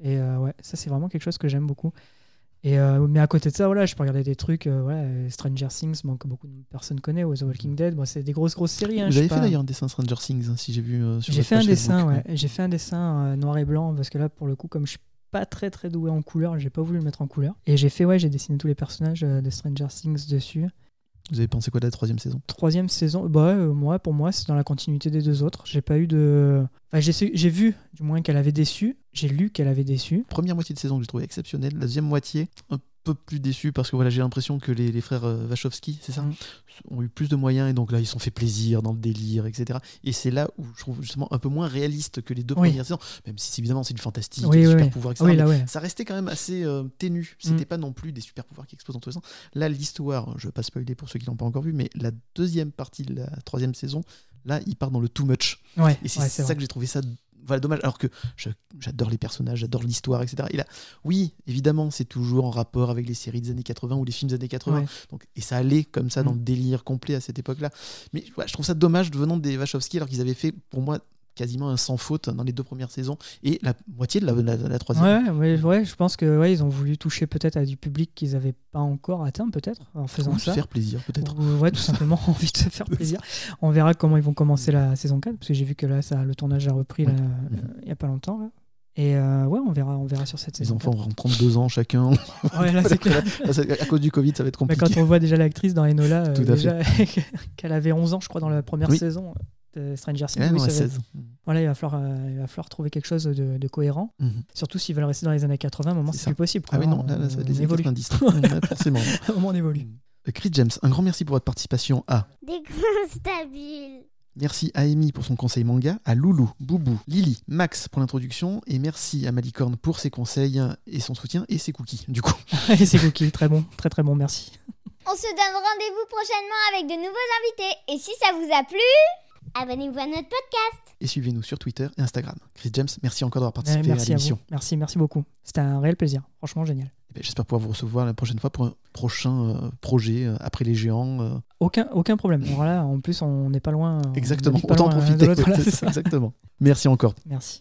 Et euh, ouais, ça, c'est vraiment quelque chose que j'aime beaucoup. Et, euh, mais à côté de ça, voilà, je peux regarder des trucs, euh, voilà, euh, Stranger Things, bon, que beaucoup de personnes connaissent, ou The Walking Dead, bon, c'est des grosses, grosses séries. hein, Vous avez fait pas. d'ailleurs un dessin Stranger Things, hein, si j'ai vu euh, sur J'ai votre fait un dessin, ouais. J'ai fait un dessin noir et blanc parce que là, pour le coup, comme je suis pas très très doué en couleur, j'ai pas voulu le mettre en couleur. Et j'ai fait, ouais, j'ai dessiné tous les personnages euh, de Stranger Things dessus. Vous avez pensé quoi de la troisième saison? Troisième saison, bah euh, moi, pour moi, c'est dans la continuité des deux autres. J'ai pas eu de. Enfin, j'ai vu, du moins, qu'elle avait déçu. J'ai lu qu'elle avait déçu. Première moitié de saison que j'ai trouvé exceptionnelle. La deuxième moitié, un peu plus déçu parce que voilà, j'ai l'impression que les, les frères euh, Wachowski, c'est ça, Mhm. ont eu plus de moyens et donc là ils sont fait plaisir dans le délire, etc. Et c'est là où je trouve justement un peu moins réaliste que les deux Oui. premières saisons, même si évidemment c'est du fantastique, Oui, des oui, super pouvoirs, etc. Là, ouais. ça restait quand même assez euh, ténu. C'était Mm. pas non plus des super pouvoirs qui explosent dans tous les sens. Là, l'histoire, je vais pas spoiler pour ceux qui l'ont pas encore vu, mais la deuxième partie de la troisième saison, là, il part dans le too much. Ouais, Et c'est ouais, ça vrai. que j'ai trouvé ça voilà, dommage. Alors que j'adore les personnages, j'adore l'histoire, etc. Et là, oui, évidemment, c'est toujours en rapport avec les séries des années 80 ou les films des années 80. Ouais. Donc, et ça allait comme ça dans Mm. le délire complet à cette époque-là. Mais ouais, je trouve ça dommage venant des Wachowski alors qu'ils avaient fait, pour moi, quasiment un sans faute dans les deux premières saisons et la moitié de la, la- la troisième. Ouais, ouais, ouais, je pense que ouais, ils ont voulu toucher peut-être à du public qu'ils n'avaient pas encore atteint, peut-être, en faisant Ou se ça. faire plaisir, peut-être. Ou, ouais, tout simplement envie de se faire plaisir. On verra comment ils vont commencer la saison 4, parce que j'ai vu que là, ça, le tournage a repris euh, il y a pas longtemps. Là. Et euh, ouais, on verra, on verra sur cette Les saison. enfants auront 32 ans chacun. 4. Ouais, là, c'est clair. À cause du Covid, ça va être Mais compliqué. quand on voit déjà l'actrice dans Enola, euh, déjà, qu'elle avait 11 ans, je crois, dans la première Oui. saison de Stranger Things. Ouais, oui, non, à ça va être- 16. Voilà, il va, falloir, euh, il va falloir trouver quelque chose de, de cohérent. Mhm. Surtout s'ils veulent rester dans les années 80, à un moment, C'est plus possible. Ah oui, non, là, là, ça va être On les années évolue. 90. Ouais, forcément. À un moment, on évolue. Euh, Chris James, un grand merci pour votre participation à Des stabiles. Merci à Amy pour son conseil manga, à Loulou, Boubou, Lily, Max pour l'introduction, et merci à Malicorne pour ses conseils et son soutien et ses cookies, du coup. Et c'est cookies, très bon, très très bon, merci. On se donne rendez-vous prochainement avec de nouveaux invités. Et si ça vous a plu, abonnez-vous à notre podcast. Et suivez-nous sur Twitter et Instagram. Chris James, merci encore d'avoir participé à merci à vous. l'émission. Merci, merci beaucoup. C'était un réel plaisir. Franchement, génial. Eh ben, J'espère pouvoir vous recevoir la prochaine fois pour un prochain euh, projet euh, après les géants. euh, Aucun, aucun problème. Alors là, en plus, on n'est pas loin. exactement, autant en profiter. de l'autre, là, C'est c'est ça, ça. exactement. Merci encore. Merci.